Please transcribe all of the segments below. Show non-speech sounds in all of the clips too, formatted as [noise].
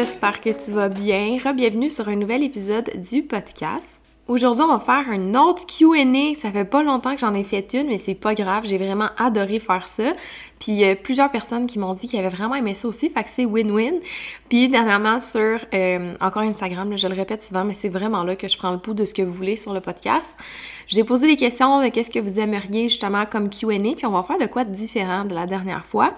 J'espère que tu vas bien. Bienvenue sur un nouvel épisode du podcast. Aujourd'hui, on va faire un autre Q&A. Ça fait pas longtemps que j'en ai fait une, mais c'est pas grave. J'ai vraiment adoré faire ça. Puis il y a plusieurs personnes qui m'ont dit qu'ils avaient vraiment aimé ça aussi, fait que c'est win-win. Puis dernièrement sur euh, encore Instagram, je le répète souvent, mais c'est vraiment là que je prends le pouls de ce que vous voulez sur le podcast. J'ai posé des questions de qu'est-ce que vous aimeriez justement comme Q&A, puis on va faire de quoi de différent de la dernière fois.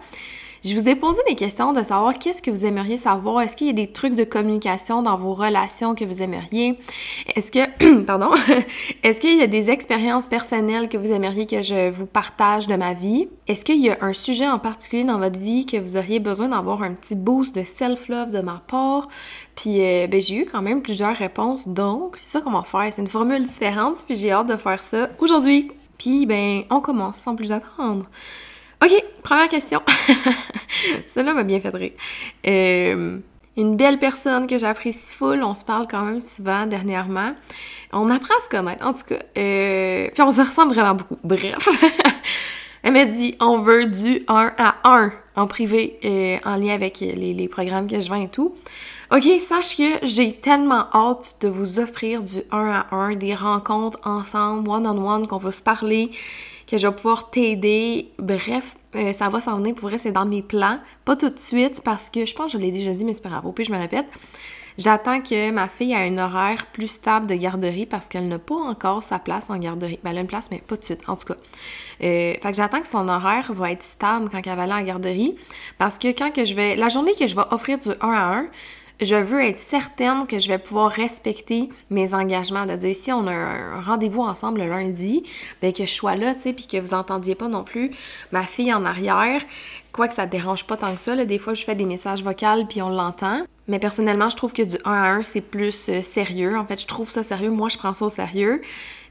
Je vous ai posé des questions de savoir qu'est-ce que vous aimeriez savoir. Est-ce qu'il y a des trucs de communication dans vos relations que vous aimeriez? Est-ce que, [clears throat] pardon, [laughs] est-ce qu'il y a des expériences personnelles que vous aimeriez que je vous partage de ma vie? Est-ce qu'il y a un sujet en particulier dans votre vie que vous auriez besoin d'avoir un petit boost de self-love de ma part? Puis, euh, ben, j'ai eu quand même plusieurs réponses. Donc, c'est ça qu'on va faire. C'est une formule différente, puis j'ai hâte de faire ça aujourd'hui. Puis, ben, on commence sans plus attendre. OK, première question. [laughs] Celle-là m'a bien fait rire. Euh, une belle personne que j'apprécie full, on se parle quand même souvent dernièrement. On apprend à se connaître, en tout cas. Euh, puis on se ressemble vraiment beaucoup. Bref. [laughs] Elle m'a dit on veut du 1 à 1 en privé, euh, en lien avec les, les, programmes que je vends et tout. Ok, sache que j'ai tellement hâte de vous offrir du 1 à 1, des rencontres ensemble, one-on-one, qu'on va se parler, que je vais pouvoir t'aider. Bref, euh, ça va s'en venir. Pour vrai, c'est dans mes plans. Pas tout de suite parce que je pense que je l'ai déjà dit, mais c'est pas grave. Puis je me répète. J'attends que ma fille ait un horaire plus stable de garderie parce qu'elle n'a pas encore sa place en garderie. Ben, elle a une place, mais pas tout de suite, en tout cas. Euh, fait que j'attends que son horaire va être stable quand elle va aller en garderie. Parce que quand que je vais. La journée que je vais offrir du 1 à 1, je veux être certaine que je vais pouvoir respecter mes engagements. De dire, si on a un rendez-vous ensemble le lundi, bien que je sois là, tu sais, puis que vous entendiez pas non plus ma fille en arrière. Quoi que ça te dérange pas tant que ça, des fois je fais des messages vocaux puis on l'entend. Mais personnellement, je trouve que du 1 à 1, c'est plus euh, sérieux. En fait, je trouve ça sérieux. Moi, je prends ça au sérieux.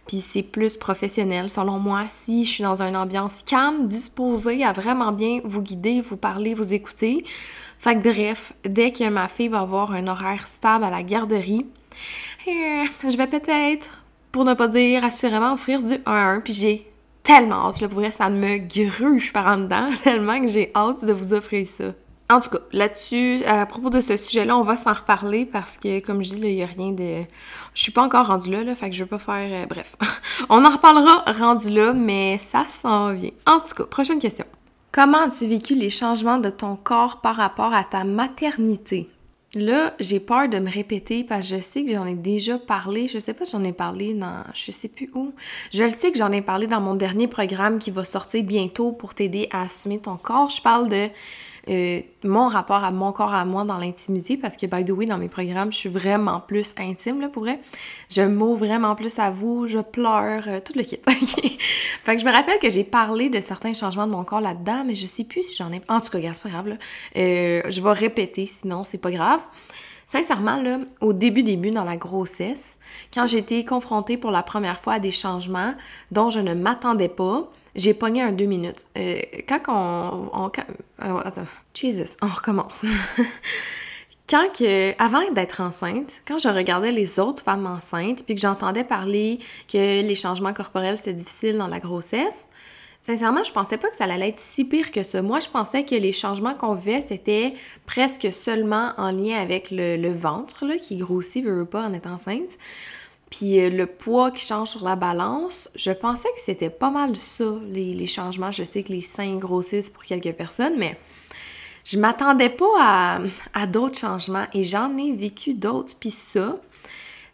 Puis c'est plus professionnel, selon moi, si je suis dans une ambiance calme, disposée à vraiment bien vous guider, vous parler, vous écouter. Fait que bref, dès que ma fille va avoir un horaire stable à la garderie, euh, je vais peut-être, pour ne pas dire assurément, offrir du 1 à 1. Puis j'ai tellement hâte, là, pour ça me gruge par en dedans, [laughs] tellement que j'ai hâte de vous offrir ça. En tout cas, là-dessus, à propos de ce sujet-là, on va s'en reparler parce que, comme je dis, il n'y a rien de... Je suis pas encore rendue là, là, fait que je veux pas faire... Euh, bref, [laughs] on en reparlera rendu là, mais ça s'en vient. En tout cas, prochaine question. Comment as-tu vécu les changements de ton corps par rapport à ta maternité? Là, j'ai peur de me répéter parce que je sais que j'en ai déjà parlé. Je sais pas si j'en ai parlé dans. Je sais plus où. Je le sais que j'en ai parlé dans mon dernier programme qui va sortir bientôt pour t'aider à assumer ton corps. Je parle de euh, mon rapport à mon corps à moi dans l'intimité, parce que, by the way, dans mes programmes, je suis vraiment plus intime, là, pour vrai. Je m'ouvre vraiment plus à vous, je pleure, euh, tout le kit. [laughs] fait que je me rappelle que j'ai parlé de certains changements de mon corps là-dedans, mais je sais plus si j'en ai... En tout cas, c'est pas grave, là. Euh, je vais répéter, sinon c'est pas grave. Sincèrement, là, au début, début, dans la grossesse, quand été confrontée pour la première fois à des changements dont je ne m'attendais pas, j'ai pogné un deux minutes. Euh, quand on... Attends. Jesus, on recommence. [laughs] quand que, avant d'être enceinte, quand je regardais les autres femmes enceintes, puis que j'entendais parler que les changements corporels c'était difficile dans la grossesse, sincèrement, je pensais pas que ça allait être si pire que ça. Moi, je pensais que les changements qu'on vivait, c'était presque seulement en lien avec le, ventre, là, qui grossit, veut pas, en étant enceinte. Puis euh, le poids qui change sur la balance, je pensais que c'était pas mal ça, les, changements. Je sais que les seins grossissent pour quelques personnes, mais je m'attendais pas à, à d'autres changements et j'en ai vécu d'autres. Puis ça,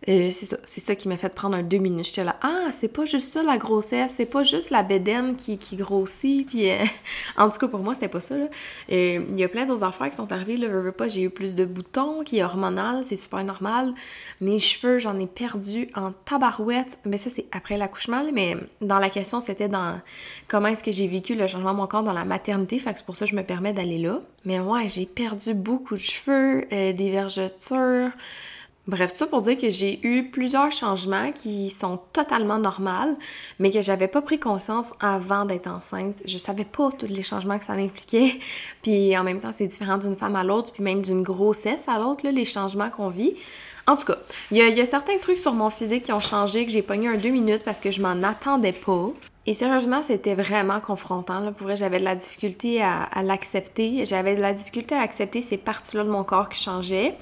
euh, c'est ça, ça qui m'a fait prendre un deux minutes. J'étais là, ah, c'est pas juste ça la grossesse, c'est pas juste la bédaine qui, qui grossit, puis euh, [laughs] en tout cas pour moi c'était pas ça. Euh, il y a plein d'autres affaires qui sont arrivées, là, veux pas, j'ai eu plus de boutons, qui est hormonal, c'est super normal. Mes cheveux, j'en ai perdu en tabarouette, mais ça c'est après l'accouchement, mais dans la question c'était dans comment est-ce que j'ai vécu le changement de mon corps dans la maternité, fait que c'est pour ça que je me permets d'aller là. Mais ouais, j'ai perdu beaucoup de cheveux, des vergetures. Bref, ça pour dire que j'ai eu plusieurs changements qui sont totalement normaux, mais que j'avais pas pris conscience avant d'être enceinte. Je savais pas tous les changements que ça impliquait. [laughs] Puis en même temps, c'est différent d'une femme à l'autre, puis même d'une grossesse à l'autre, les changements qu'on vit. En tout cas, il y, a certains trucs sur mon physique qui ont changé, que j'ai pogné un deux minutes parce que je m'en attendais pas. Et sérieusement, c'était vraiment confrontant. Là. Pour vrai, j'avais de la difficulté à, l'accepter. J'avais de la difficulté à accepter ces parties-là de mon corps qui changeaient.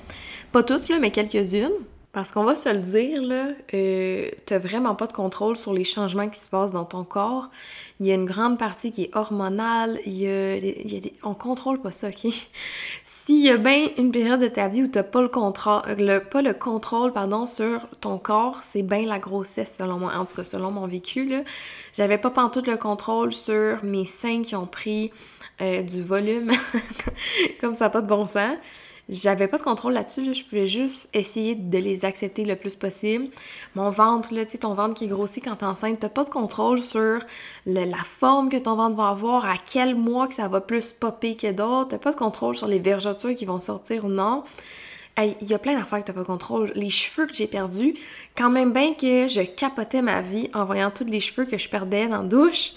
Pas toutes, là, mais quelques-unes. Parce qu'on va se le dire, là, euh, t'as vraiment pas de contrôle sur les changements qui se passent dans ton corps. Il y a une grande partie qui est hormonale. Il y a, des... On contrôle pas ça, OK? [laughs] S'il y a bien une période de ta vie où t'as pas le pas le contrôle, pardon, sur ton corps, c'est bien la grossesse, selon moi. En tout cas, selon mon vécu, là. J'avais pas tout le contrôle sur mes seins qui ont pris euh, du volume, [laughs] comme ça, pas de bon sens. J'avais pas de contrôle là-dessus, je pouvais juste essayer de les accepter le plus possible. Mon ventre, là, tu sais, ton ventre qui grossit quand t'es enceinte, t'as pas de contrôle sur la forme que ton ventre va avoir, à quel mois que ça va plus popper que d'autres, t'as pas de contrôle sur les vergetures qui vont sortir ou non. Il y a plein d'affaires que t'as pas de contrôle. Les cheveux que j'ai perdus, quand même bien que je capotais ma vie en voyant tous les cheveux que je perdais dans la douche,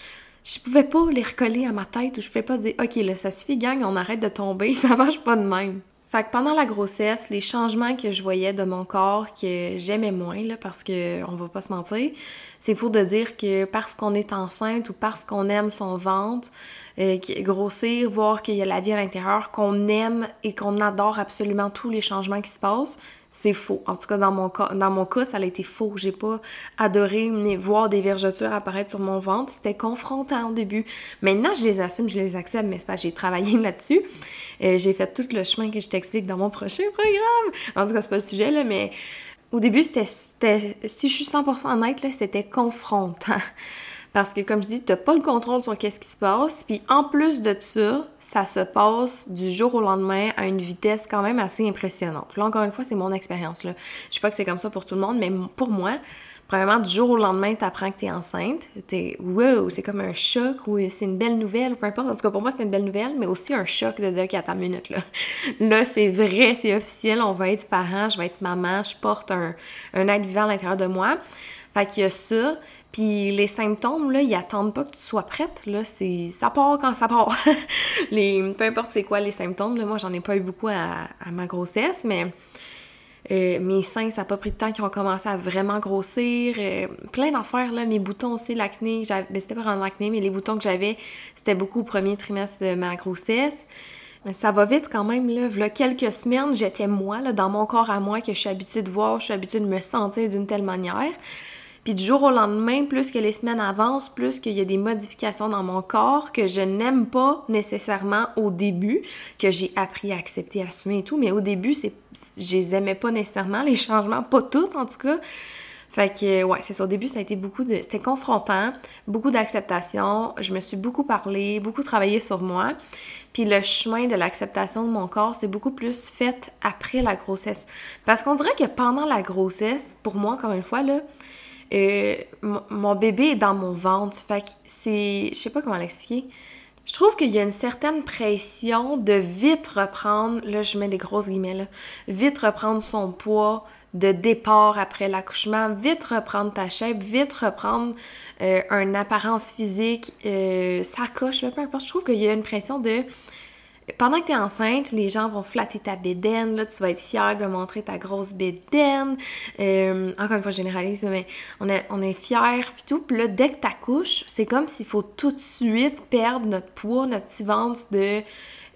je pouvais pas les recoller à ma tête ou je pouvais pas dire OK là ça suffit gang, on arrête de tomber, [laughs] ça marche pas de même. Fait que pendant la grossesse, les changements que je voyais de mon corps que j'aimais moins, parce que on va pas se mentir, c'est faux de dire que parce qu'on est enceinte ou parce qu'on aime son ventre, euh, grossir, voir qu'il y a la vie à l'intérieur, qu'on aime et qu'on adore absolument tous les changements qui se passent, c'est faux. En tout cas, dans mon cas, dans mon cas, ça a été faux. J'ai pas adoré voir des vergetures apparaître sur mon ventre. C'était confrontant au début. Maintenant, je les assume, je les accepte, mais c'est pas j'ai travaillé [laughs] là-dessus. Euh, j'ai fait tout le chemin que je t'explique dans mon prochain programme. En tout cas, c'est pas le sujet, là, mais au début, c'était, si je suis 100% honnête, là, c'était confrontant. Parce que, comme je dis, t'as pas le contrôle sur qu'est-ce qui se passe. Puis en plus de ça, ça se passe du jour au lendemain à une vitesse quand même assez impressionnante. Là, encore une fois, c'est mon expérience. Je sais pas que c'est comme ça pour tout le monde, mais pour moi, premièrement, du jour au lendemain, t'apprends que t'es enceinte. T'es wow, c'est comme un choc ou c'est une belle nouvelle, ou peu importe. En tout cas, pour moi, c'est une belle nouvelle, mais aussi un choc de dire, attends une minute, là. [laughs] Là, c'est vrai, c'est officiel, on va être parents, je vais être maman, je porte un, un être vivant à l'intérieur de moi. Fait qu'il y a ça. Puis les symptômes, là, ils attendent pas que tu sois prête, là, c'est... ça part quand ça part. [laughs] les... Peu importe c'est quoi les symptômes, là, moi j'en ai pas eu beaucoup à, ma grossesse, mais euh, mes seins, ça n'a pas pris de temps qu'ils ont commencé à vraiment grossir. Euh, plein d'affaires, là, mes boutons aussi, l'acné, ben, c'était pas en l'acné, mais les boutons que j'avais, c'était beaucoup au premier trimestre de ma grossesse. Ça va vite quand même, là. Là, quelques semaines, j'étais moi, dans mon corps à moi, que je suis habituée de voir, je suis habituée de me sentir d'une telle manière. Puis du jour au lendemain, plus que les semaines avancent, plus qu'il y a des modifications dans mon corps que je n'aime pas nécessairement au début, que j'ai appris à accepter, à assumer et tout. Mais au début, c'est, je les aimais pas nécessairement, les changements, pas toutes en tout cas. Fait que, ouais, c'est ça. Au début, ça a été beaucoup de. C'était confrontant, beaucoup d'acceptation. Je me suis beaucoup parlé, beaucoup travaillé sur moi. Puis le chemin de l'acceptation de mon corps, c'est beaucoup plus fait après la grossesse. Parce qu'on dirait que pendant la grossesse, pour moi, encore une fois, là, euh, mon bébé est dans mon ventre. Fait que c'est. Je sais pas comment l'expliquer. Je trouve qu'il y a une certaine pression de vite reprendre, là je mets des grosses guillemets là, vite reprendre son poids de départ après l'accouchement, vite reprendre ta shape, vite reprendre euh, une apparence physique, euh, ça coche, peu importe. Je trouve qu'il y a une pression de pendant que tu es enceinte, les gens vont flatter ta bédaine, là, tu vas être fière de montrer ta grosse bédaine. Euh, encore une fois, je généralise, mais on est, on est fiers, puis tout. Puis là, dès que tu accouches, c'est comme s'il faut tout de suite perdre notre poids, notre petit ventre de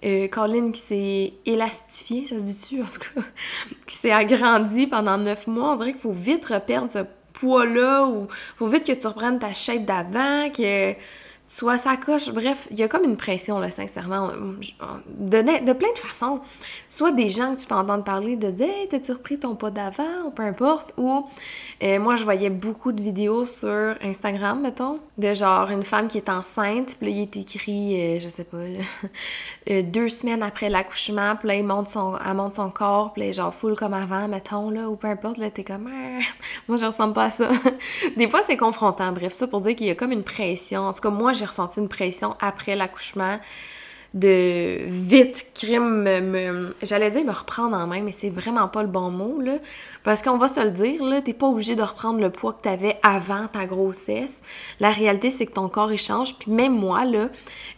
euh, Colin qui s'est élastifié, ça se dit-tu, en tout cas, [laughs] qui s'est agrandi pendant neuf mois. On dirait qu'il faut vite reperdre ce poids-là, ou faut vite que tu reprennes ta shape d'avant, que soit ça coche. Bref, il y a comme une pression, là, sincèrement, de, de plein de façons. Soit des gens que tu peux entendre parler de dire Hey, t'as-tu repris ton pas d'avant ou peu importe. Ou euh, moi, je voyais beaucoup de vidéos sur Instagram, mettons, de genre une femme qui est enceinte, puis là, il est écrit, euh, je sais pas, [laughs] euh, deux semaines après l'accouchement, puis là, monte son, elle monte son corps, puis là, genre full comme avant, mettons, là, ou peu importe, là, t'es comme, ah, moi, je ressemble pas à ça. [laughs] des fois, c'est confrontant. Bref, ça pour dire qu'il y a comme une pression. En tout cas, moi, j'ai ressenti une pression après l'accouchement de vite crime me, j'allais dire me reprendre en main mais c'est vraiment pas le bon mot là parce qu'on va se le dire là t'es pas obligé de reprendre le poids que t'avais avant ta grossesse la réalité c'est que ton corps il change puis même moi là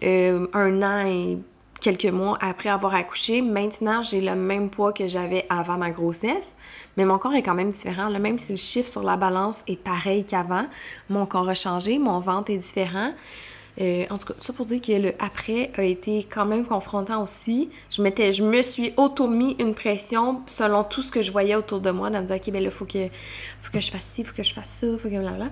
euh, un an et quelques mois après avoir accouché. Maintenant, j'ai le même poids que j'avais avant ma grossesse, mais mon corps est quand même différent. même si le chiffre sur la balance est pareil qu'avant, mon corps a changé, mon ventre est différent. Euh, en tout cas, ça pour dire que le après a été quand même confrontant aussi. Je je me suis auto-mis une pression selon tout ce que je voyais autour de moi, de me dire, OK, ben là, faut que, faut que je fasse ci, faut que je fasse ça, faut que blablabla.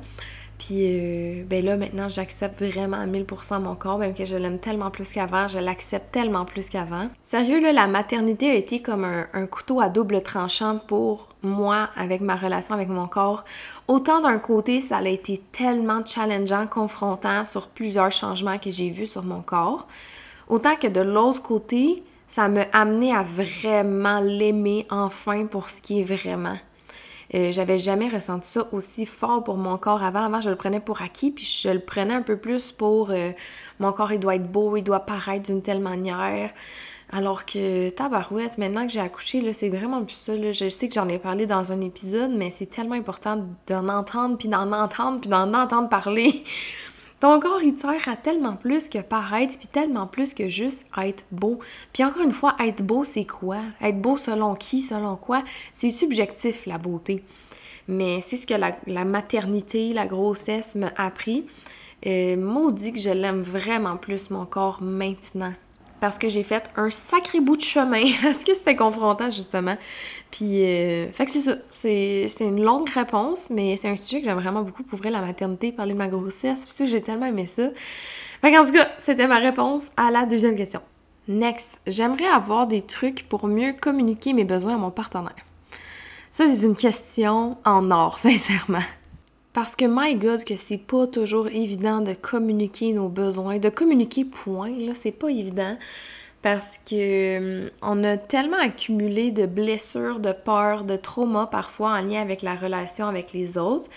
Puis euh, ben là, maintenant, j'accepte vraiment à 1000% mon corps, même que je l'aime tellement plus qu'avant, je l'accepte tellement plus qu'avant. Sérieux, là, la maternité a été comme un, couteau à double tranchant pour moi avec ma relation avec mon corps. Autant d'un côté, ça a été tellement challengeant, confrontant sur plusieurs changements que j'ai vus sur mon corps. Autant que de l'autre côté, ça m'a amené à vraiment l'aimer enfin pour ce qui est vraiment. Euh, j'avais jamais ressenti ça aussi fort pour mon corps avant. Avant, je le prenais pour acquis, puis je le prenais un peu plus pour euh, mon corps, il doit être beau, il doit paraître d'une telle manière. Alors que tabarouette, maintenant que j'ai accouché, là, c'est vraiment plus ça. Je sais que j'en ai parlé dans un épisode, mais c'est tellement important d'en entendre, puis d'en entendre, puis d'en entendre parler ton corps, il sert à tellement plus que paraître, puis tellement plus que juste être beau. Puis encore une fois, être beau, c'est quoi? Être beau selon qui, selon quoi? C'est subjectif, la beauté. Mais c'est ce que la, maternité, la grossesse m'a appris. Euh, maudit que je l'aime vraiment plus, mon corps, maintenant parce que j'ai fait un sacré bout de chemin [laughs] parce que c'était confrontant justement. Puis, euh, fait que c'est ça. C'est, une longue réponse, mais c'est un sujet que j'aime vraiment beaucoup pour ouvrir la maternité, parler de ma grossesse. Puis ça, j'ai tellement aimé ça. Fait qu'en tout cas, c'était ma réponse à la deuxième question. Next, j'aimerais avoir des trucs pour mieux communiquer mes besoins à mon partenaire. Ça, c'est une question en or, [laughs] sincèrement. Parce que, my God, que c'est pas toujours évident de communiquer nos besoins, de communiquer point, là, c'est pas évident. Parce que hum, on a tellement accumulé de blessures, de peurs, de traumas parfois en lien avec la relation avec les autres.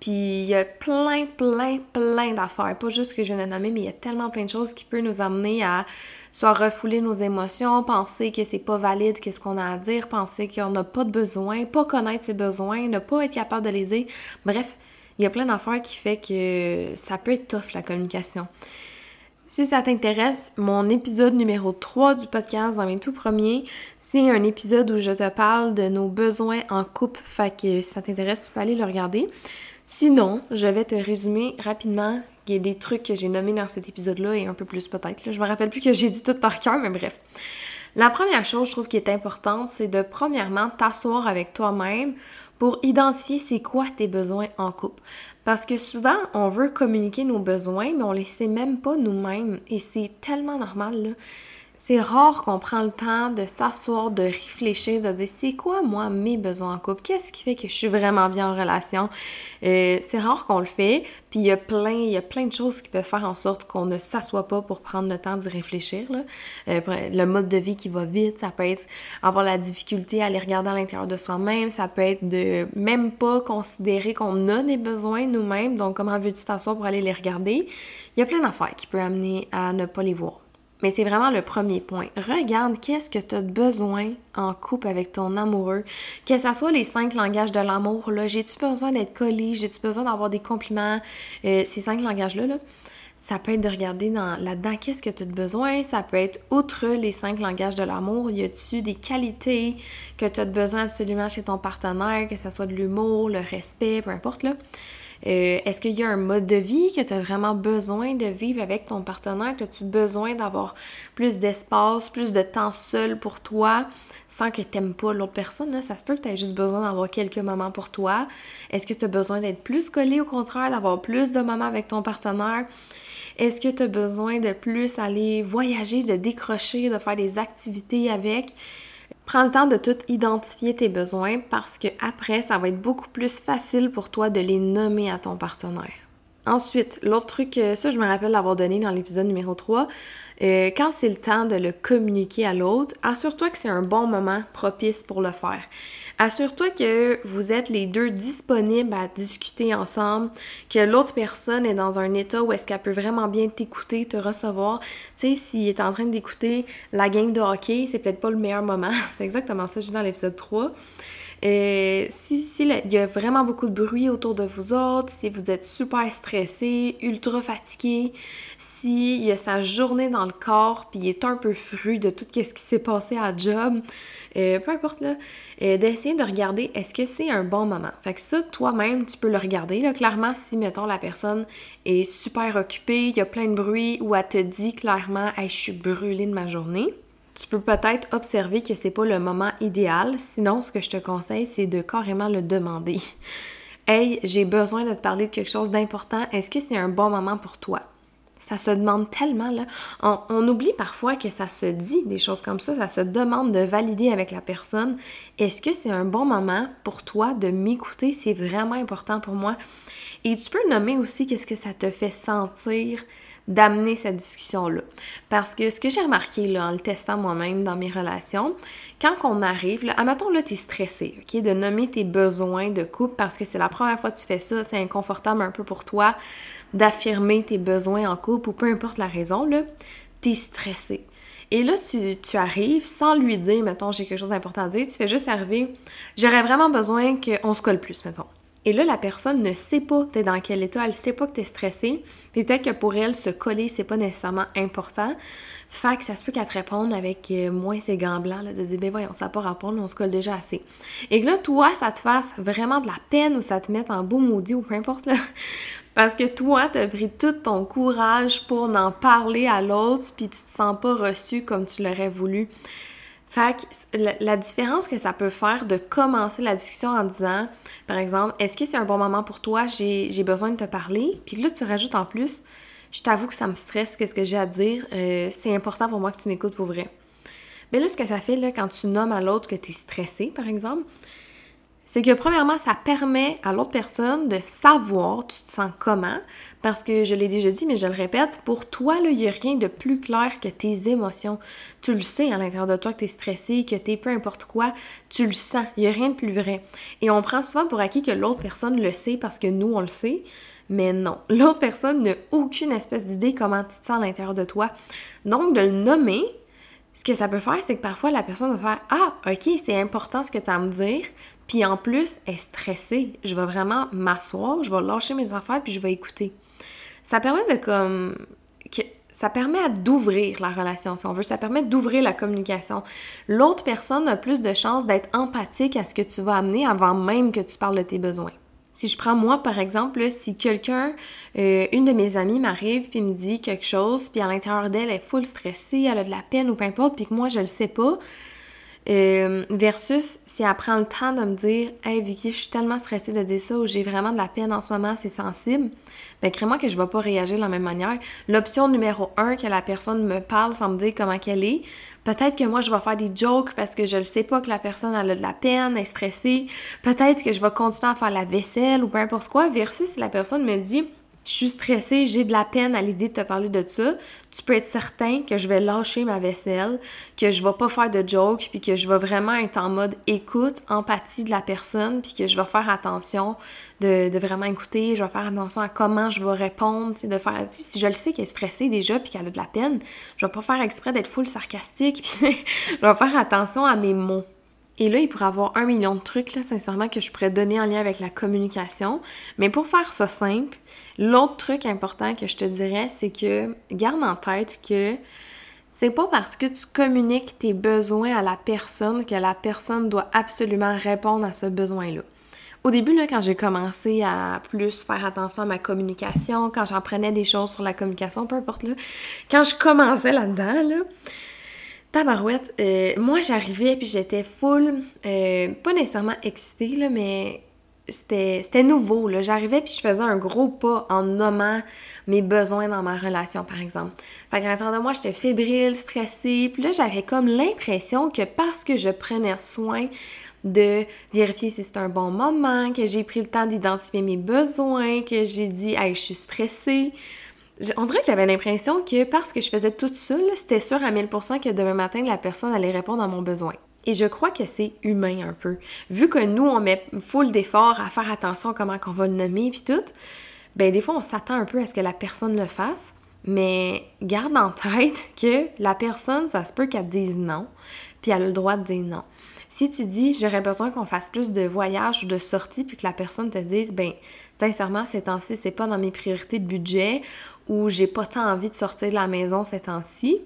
Puis il y a plein, plein, plein d'affaires. Pas juste que je viens de nommer, mais il y a tellement plein de choses qui peuvent nous amener à soit refouler nos émotions, penser que c'est pas valide, qu'est-ce qu'on a à dire, penser qu'on n'a pas de besoin, pas connaître ses besoins, ne pas être capable de les dire. Bref, il y a plein d'affaires qui fait que ça peut être tough la communication. Si ça t'intéresse, mon épisode numéro 3 du podcast, dans mes tout premiers, c'est un épisode où je te parle de nos besoins en couple. Fait que si ça t'intéresse, tu peux aller le regarder. Sinon, je vais te résumer rapidement des trucs que j'ai nommés dans cet épisode-là et un peu plus peut-être. Je me rappelle plus que j'ai dit tout par cœur, mais bref. La première chose, je trouve, qui est importante, c'est de premièrement t'asseoir avec toi-même pour identifier c'est quoi tes besoins en couple. Parce que souvent, on veut communiquer nos besoins, mais on les sait même pas nous-mêmes. Et c'est tellement normal, là c'est rare qu'on prend le temps de s'asseoir, de réfléchir, de dire c'est quoi moi mes besoins en couple, qu'est-ce qui fait que je suis vraiment bien en relation? Euh, c'est rare qu'on le fait, puis il y a plein, il y a plein de choses qui peuvent faire en sorte qu'on ne s'assoit pas pour prendre le temps d'y réfléchir. Euh, le mode de vie qui va vite, ça peut être avoir la difficulté à les regarder à l'intérieur de soi-même, ça peut être de même pas considérer qu'on a des besoins nous-mêmes, donc comment veux-tu t'asseoir pour aller les regarder? Il y a plein d'affaires qui peuvent amener à ne pas les voir. Mais c'est vraiment le premier point. Regarde qu'est-ce que tu as besoin en couple avec ton amoureux? Que ce soit les cinq langages de l'amour, là, j'ai-tu besoin d'être collé, j'ai-tu besoin d'avoir des compliments, euh, ces cinq langages-là, là, ça peut être de regarder là-dedans qu'est-ce que tu as besoin? Ça peut être, outre les cinq langages de l'amour, y a-tu des qualités que tu as besoin absolument chez ton partenaire, que ce soit de l'humour, le respect, peu importe, là. Euh, est-ce qu'il y a un mode de vie que tu as vraiment besoin de vivre avec ton partenaire? As-tu besoin d'avoir plus d'espace, plus de temps seul pour toi sans que tu n'aimes pas l'autre personne? Ça se peut que tu aies juste besoin d'avoir quelques moments pour toi. Est-ce que tu as besoin d'être plus collé au contraire, d'avoir plus de moments avec ton partenaire? Est-ce que tu as besoin de plus aller voyager, de décrocher, de faire des activités avec? Prends le temps de tout identifier tes besoins parce que après, ça va être beaucoup plus facile pour toi de les nommer à ton partenaire. Ensuite, l'autre truc, euh, ça je me rappelle l'avoir donné dans l'épisode numéro 3, euh, quand c'est le temps de le communiquer à l'autre, assure-toi que c'est un bon moment propice pour le faire. Assure-toi que vous êtes les deux disponibles à discuter ensemble, que l'autre personne est dans un état où est-ce qu'elle peut vraiment bien t'écouter, te recevoir. Tu sais, s'il est en train d'écouter la game de hockey, c'est peut-être pas le meilleur moment. [laughs] c'est exactement ça, je dis dans l'épisode 3. Et si, si il y a vraiment beaucoup de bruit autour de vous autres, si vous êtes super stressé, ultra fatigué, s'il y a sa journée dans le corps, puis il est un peu fru de tout ce qui s'est passé à job, euh, peu importe là, euh, d'essayer de regarder est-ce que c'est un bon moment? Fait que ça, toi-même, tu peux le regarder. Là. Clairement, si, mettons, la personne est super occupée, il y a plein de bruit, ou elle te dit clairement Hey, je suis brûlée de ma journée tu peux peut-être observer que c'est pas le moment idéal. Sinon, ce que je te conseille, c'est de carrément le demander. [laughs] Hey, j'ai besoin de te parler de quelque chose d'important. Est-ce que c'est un bon moment pour toi? Ça se demande tellement, là. On, oublie parfois que ça se dit des choses comme ça. Ça se demande de valider avec la personne. Est-ce que c'est un bon moment pour toi de m'écouter? C'est vraiment important pour moi. Et tu peux nommer aussi qu'est-ce que ça te fait sentir d'amener cette discussion-là. Parce que ce que j'ai remarqué là, en le testant moi-même dans mes relations, quand on arrive, là, admettons là, tu es stressé, ok, de nommer tes besoins de couple parce que c'est la première fois que tu fais ça, c'est inconfortable un peu pour toi d'affirmer tes besoins en couple ou peu importe la raison, là, tu es stressé. Et là, tu, tu, arrives sans lui dire, mettons, j'ai quelque chose d'important à dire, tu fais juste arriver, j'aurais vraiment besoin qu'on se colle plus, mettons. Et là, la personne ne sait pas t'es dans quel état, elle sait pas que t'es stressé. Puis peut-être que pour elle, se coller, c'est pas nécessairement important. Fait que ça se peut qu'elle te réponde avec euh, moins ses gants blancs, là, de dire, ben voyons, ça n'a pas rapport, on se colle déjà assez. Et que là, toi, ça te fasse vraiment de la peine ou ça te mette en beau maudit ou peu importe. Parce que toi, t'as pris tout ton courage pour en parler à l'autre, puis tu te sens pas reçu comme tu l'aurais voulu. Fait la, différence que ça peut faire de commencer la discussion en disant, par exemple, est-ce que c'est un bon moment pour toi, j'ai besoin de te parler, puis là tu rajoutes en plus, je t'avoue que ça me stresse, qu'est-ce que j'ai à dire, euh, c'est important pour moi que tu m'écoutes pour vrai. Mais là, ce que ça fait, là, quand tu nommes à l'autre que tu es stressé, par exemple, c'est que premièrement, ça permet à l'autre personne de savoir tu te sens comment, parce que je l'ai déjà dit, mais je le répète, pour toi, il n'y a rien de plus clair que tes émotions. Tu le sais à l'intérieur de toi que tu es stressé, que tu es peu importe quoi, tu le sens, il n'y a rien de plus vrai. Et on prend souvent pour acquis que l'autre personne le sait parce que nous, on le sait, mais non, [laughs] l'autre personne n'a aucune espèce d'idée comment tu te sens à l'intérieur de toi. Donc, de le nommer, ce que ça peut faire, c'est que parfois la personne va faire Ah, ok, c'est important ce que tu as à me dire, puis en plus, elle est stressée. Je vais vraiment m'asseoir, je vais lâcher mes affaires, puis je vais écouter. Ça permet de comme. Ça permet d'ouvrir la relation, si on veut. Ça permet d'ouvrir la communication. L'autre personne a plus de chances d'être empathique à ce que tu vas amener avant même que tu parles de tes besoins. Si je prends moi, par exemple, si quelqu'un, euh, une de mes amies m'arrive puis me dit quelque chose, puis à l'intérieur d'elle, elle est full stressée, elle a de la peine ou peu importe, puis que moi, je le sais pas, euh, versus si elle prend le temps de me dire Hey Vicky, je suis tellement stressée de dire ça ou j'ai vraiment de la peine en ce moment, c'est sensible, ben crée-moi que je vais pas réagir de la même manière. L'option numéro un, que la personne me parle sans me dire comment qu'elle est, peut-être que moi je vais faire des jokes parce que je ne sais pas que la personne a de la peine, est stressée. Peut-être que je vais continuer à faire la vaisselle ou peu importe quoi, versus si la personne me dit je suis stressée, j'ai de la peine à l'idée de te parler de ça, tu peux être certain que je vais lâcher ma vaisselle, que je vais pas faire de joke, puis que je vais vraiment être en mode écoute, empathie de la personne, puis que je vais faire attention de, vraiment écouter, je vais faire attention à comment je vais répondre, de faire, si je le sais qu'elle est stressée déjà, puis qu'elle a de la peine, je vais pas faire exprès d'être full sarcastique, [laughs] puis je vais faire attention à mes mots. Et là, il pourrait avoir un million de trucs, là, sincèrement, que je pourrais donner en lien avec la communication. Mais pour faire ça simple, l'autre truc important que je te dirais, c'est que garde en tête que c'est pas parce que tu communiques tes besoins à la personne que la personne doit absolument répondre à ce besoin-là. Au début, là, quand j'ai commencé à plus faire attention à ma communication, quand j'apprenais des choses sur la communication, peu importe, là, quand je commençais là-dedans, là, Tabarouette, euh, moi j'arrivais puis j'étais full, euh, pas nécessairement excitée, mais c'était nouveau. J'arrivais puis je faisais un gros pas en nommant mes besoins dans ma relation, par exemple. Fait qu'à l'intérieur de moi, j'étais fébrile, stressée. Puis là, j'avais comme l'impression que parce que je prenais soin de vérifier si c'était un bon moment, que j'ai pris le temps d'identifier mes besoins, que j'ai dit « Hey, je suis stressée », on dirait que j'avais l'impression que parce que je faisais tout ça, c'était sûr à 1000% que demain matin, la personne allait répondre à mon besoin. Et je crois que c'est humain un peu. Vu que nous, on met full d'efforts à faire attention à comment qu'on va le nommer puis tout, ben des fois, on s'attend un peu à ce que la personne le fasse. Mais garde en tête [laughs] que la personne, ça se peut qu'elle dise non, puis elle a le droit de dire non. Si tu dis j'aurais besoin qu'on fasse plus de voyages ou de sorties, puis que la personne te dise ben sincèrement ces temps-ci c'est pas dans mes priorités de budget ou j'ai pas tant envie de sortir de la maison ces temps-ci,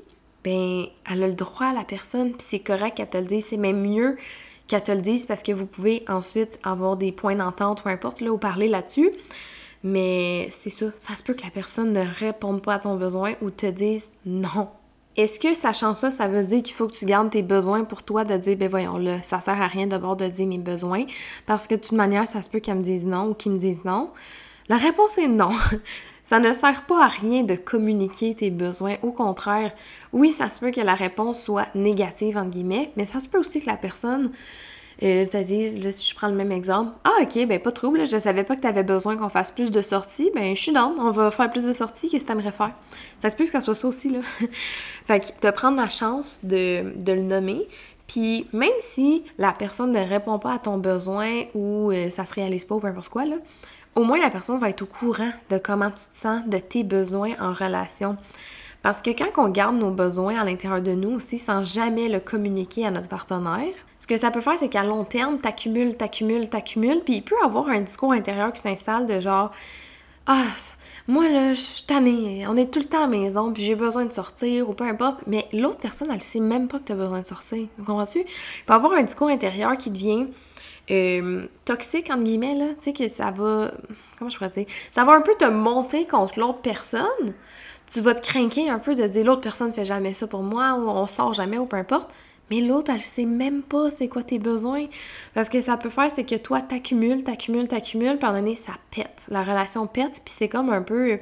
ben elle a le droit la personne, puis c'est correct qu'elle te le dise, c'est même mieux qu'elle te le dise parce que vous pouvez ensuite avoir des points d'entente, peu importe, là, ou parler là-dessus. Mais c'est ça, ça se peut que la personne ne réponde pas à ton besoin ou te dise non. Est-ce que sachant ça, ça veut dire qu'il faut que tu gardes tes besoins pour toi de dire, ben voyons là, ça sert à rien d'abord de dire mes besoins parce que de toute manière, ça se peut qu'elle me dise non ou qu'ils me disent non? La réponse est non. [laughs] Ça ne sert pas à rien de communiquer tes besoins. Au contraire, oui, ça se peut que la réponse soit négative, entre guillemets, mais ça se peut aussi que la personne euh, te dise, là, si je prends le même exemple, ah ok, ben pas de trouble, je savais pas que tu avais besoin qu'on fasse plus de sorties, ben je suis dans, on va faire plus de sorties, qu'est-ce que t'aimerais faire? Ça se peut que ça soit ça aussi, là. [laughs] fait que de prendre la chance de, de le nommer, puis même si la personne ne répond pas à ton besoin ou euh, ça se réalise pas ou peu importe quoi, là, au moins la personne va être au courant de comment tu te sens, de tes besoins en relation. Parce que quand on garde nos besoins à l'intérieur de nous aussi sans jamais le communiquer à notre partenaire, ce que ça peut faire, c'est qu'à long terme, t'accumules, t'accumules, t'accumules, puis il peut avoir un discours intérieur qui s'installe de genre Ah, moi là, je suis tannée, on est tout le temps à la maison, puis j'ai besoin de sortir, ou peu importe, mais l'autre personne, elle sait même pas que tu as besoin de sortir. Comprends-tu? Il peut avoir un discours intérieur qui devient euh, toxique, entre guillemets, là. Tu sais, que ça va. Comment je pourrais dire? Ça va un peu te monter contre l'autre personne. Tu vas te craquer un peu de dire l'autre personne fait jamais ça pour moi, ou on sort jamais, ou peu importe. Mais l'autre, elle sait même pas c'est quoi tes besoins. Parce que ça peut faire, c'est que toi, t'accumules, t'accumules, t'accumules, puis à un ça pète. La relation pète, puis c'est comme un peu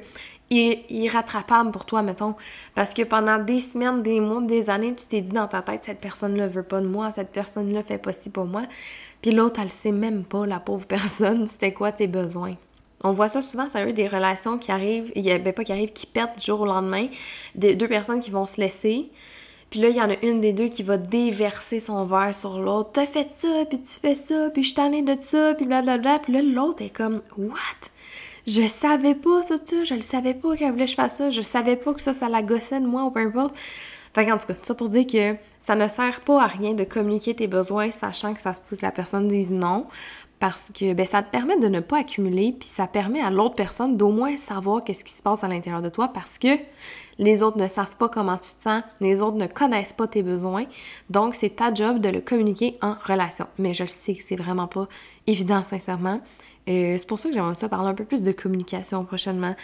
irrattrapable pour toi, mettons. Parce que pendant des semaines, des mois, des années, tu t'es dit dans ta tête, cette personne-là veut pas de moi, cette personne-là fait pas ci pour moi. Puis l'autre, elle sait même pas, la pauvre [laughs] personne, c'était quoi tes besoins. On voit ça souvent, ça eu des relations qui arrivent, il y a, ben pas qui arrivent, qui pètent du jour au lendemain, des, deux personnes qui vont se laisser, puis là, il y en a une des deux qui va déverser son verre sur l'autre. T'as fait ça, puis tu fais ça, puis je t'en ai de ça, puis blablabla. Puis là, l'autre est comme, what? Je savais pas ça, ça, je le savais pas qu'elle voulait que je fasse ça, je savais pas que ça, ça la gossait de moi ou peu importe. Fait qu'en tout cas, ça pour dire que ça ne sert pas à rien de communiquer tes besoins sachant que ça se peut que la personne dise non parce que ben, ça te permet de ne pas accumuler puis ça permet à l'autre personne d'au moins savoir qu'est-ce qui se passe à l'intérieur de toi parce que les autres ne savent pas comment tu te sens, les autres ne connaissent pas tes besoins. Donc, c'est ta job de le communiquer en relation. Mais je sais que c'est vraiment pas évident, sincèrement. Euh, c'est pour ça que j'aimerais ça parler un peu plus de communication prochainement.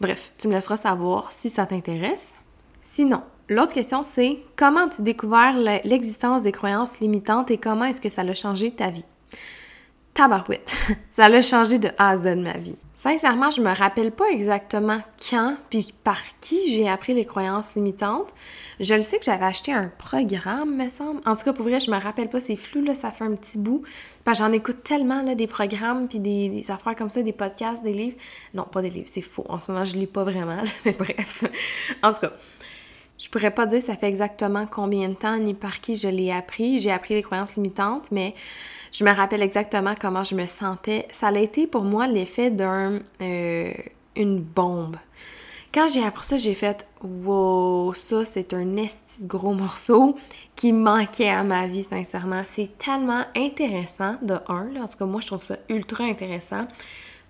Bref, tu me laisseras savoir si ça t'intéresse. Sinon, l'autre question c'est comment tu découvert l'existence des croyances limitantes et comment est-ce que ça a changé ta vie? Tabarouette, [laughs] ça l'a changé de A à Z ma vie. Sincèrement, je me rappelle pas exactement quand puis par qui j'ai appris les croyances limitantes. Je le sais que j'avais acheté un programme, me semble. En tout cas, pour vrai, je me rappelle pas, c'est flou, là, ça fait un petit bout. J'en écoute tellement, là, des programmes puis des, affaires comme ça, des podcasts, des livres. Non, pas des livres, c'est faux. En ce moment, je lis pas vraiment, [laughs] mais bref. en tout cas, je pourrais pas dire ça fait exactement combien de temps ni par qui je l'ai appris. J'ai appris les croyances limitantes, mais je me rappelle exactement comment je me sentais. Ça a été pour moi l'effet d'un euh, bombe. Quand j'ai appris ça, j'ai fait Wow, ça c'est un esti gros morceau qui manquait à ma vie, sincèrement. C'est tellement intéressant, de un, en tout cas moi je trouve ça ultra intéressant,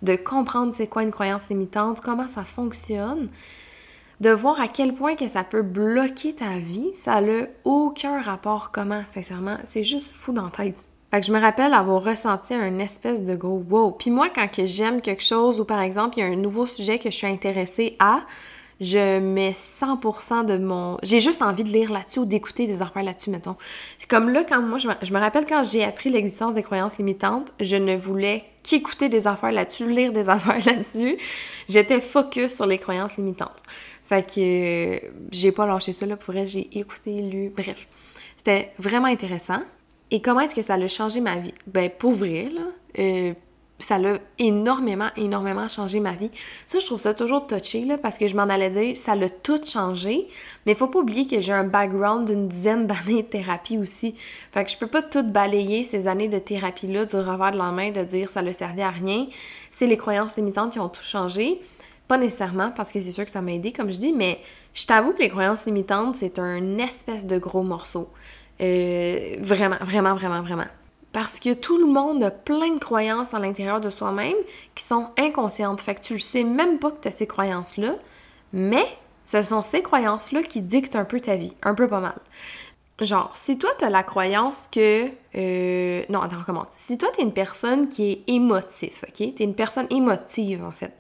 de comprendre c'est quoi une croyance limitante, comment ça fonctionne, de voir à quel point que ça peut bloquer ta vie. Ça n'a aucun rapport comment, sincèrement. C'est juste fou dans la tête. Je me rappelle avoir ressenti un espèce de gros wow. Puis moi, quand que j'aime quelque chose ou par exemple, il y a un nouveau sujet que je suis intéressée à, je mets 100% de mon... J'ai juste envie de lire là-dessus ou d'écouter des affaires là-dessus, mettons. C'est comme là, quand moi, je me, rappelle quand j'ai appris l'existence des croyances limitantes, je ne voulais qu'écouter des affaires là-dessus, lire des [laughs] affaires là-dessus. J'étais focus sur les croyances limitantes. Fait que euh, j'ai pas lâché ça, là, pour vrai, j'ai écouté, lu, bref. C'était vraiment intéressant. Et comment est-ce que ça a changé ma vie? Ben, pour vrai, là, euh, ça l'a énormément, énormément changé ma vie. Ça, je trouve ça toujours touché, là, parce que je m'en allais dire, ça l'a tout changé, mais faut pas oublier que j'ai un background d'une dizaine [laughs] d'années de thérapie aussi. Fait que je peux pas tout balayer ces années de thérapie-là du revers de la main, de dire ça ne servi à rien. C'est les croyances limitantes qui ont tout changé. Pas nécessairement, parce que c'est sûr que ça m'a aidé, comme je dis, mais je t'avoue que les croyances limitantes, c'est un espèce de gros morceau. Euh, vraiment, vraiment, vraiment, vraiment. Parce que tout le monde a plein de croyances à l'intérieur de soi-même qui sont inconscientes. Fait que tu ne sais même pas que tu as ces croyances-là, mais ce sont ces croyances-là qui dictent un peu ta vie, un peu pas mal. Genre, si toi, tu as la croyance que... Euh, non, attends, on commence. Si toi, tu es une personne qui est émotive, OK? Tu es une personne émotive, en fait.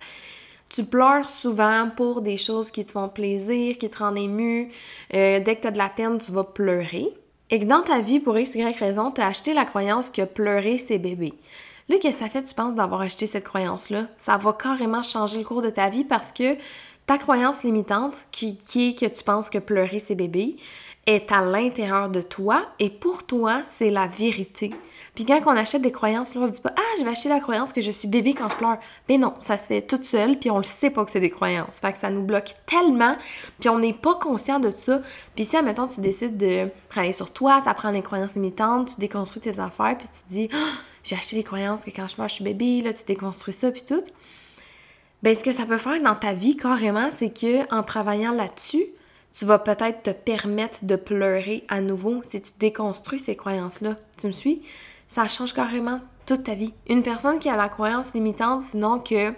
Tu pleures souvent pour des choses qui te font plaisir, qui te rendent ému. Euh, dès que tu as de la peine, tu vas pleurer. Et que dans ta vie, pour X, Y raison, tu as acheté la croyance que pleurer, c'est bébé. Là, qu'est-ce que ça fait, tu penses, d'avoir acheté cette croyance-là? Ça va carrément changer le cours de ta vie parce que ta croyance limitante, qui, qui est que tu penses que pleurer, c'est bébé, est à l'intérieur de toi et pour toi, c'est la vérité. Puis quand on achète des croyances, là, on se dit pas Ah, je vais acheter la croyance que je suis bébé quand je pleure. Mais non, ça se fait toute seule, puis on le sait pas que c'est des croyances. Fait que ça nous bloque tellement, puis on n'est pas conscient de ça. Puis si, admettons, tu décides de travailler sur toi, t'apprends les croyances limitantes, tu déconstruis tes affaires, puis tu dis Ah, j'ai acheté les croyances que quand je pleure, je suis bébé, là, tu déconstruis ça, puis tout. Ben, ce que ça peut faire dans ta vie, carrément, c'est que en travaillant là-dessus, tu vas peut-être te permettre de pleurer à nouveau si tu déconstruis ces croyances-là. Tu me suis? Ça change carrément toute ta vie. Une personne qui a la croyance limitante, sinon que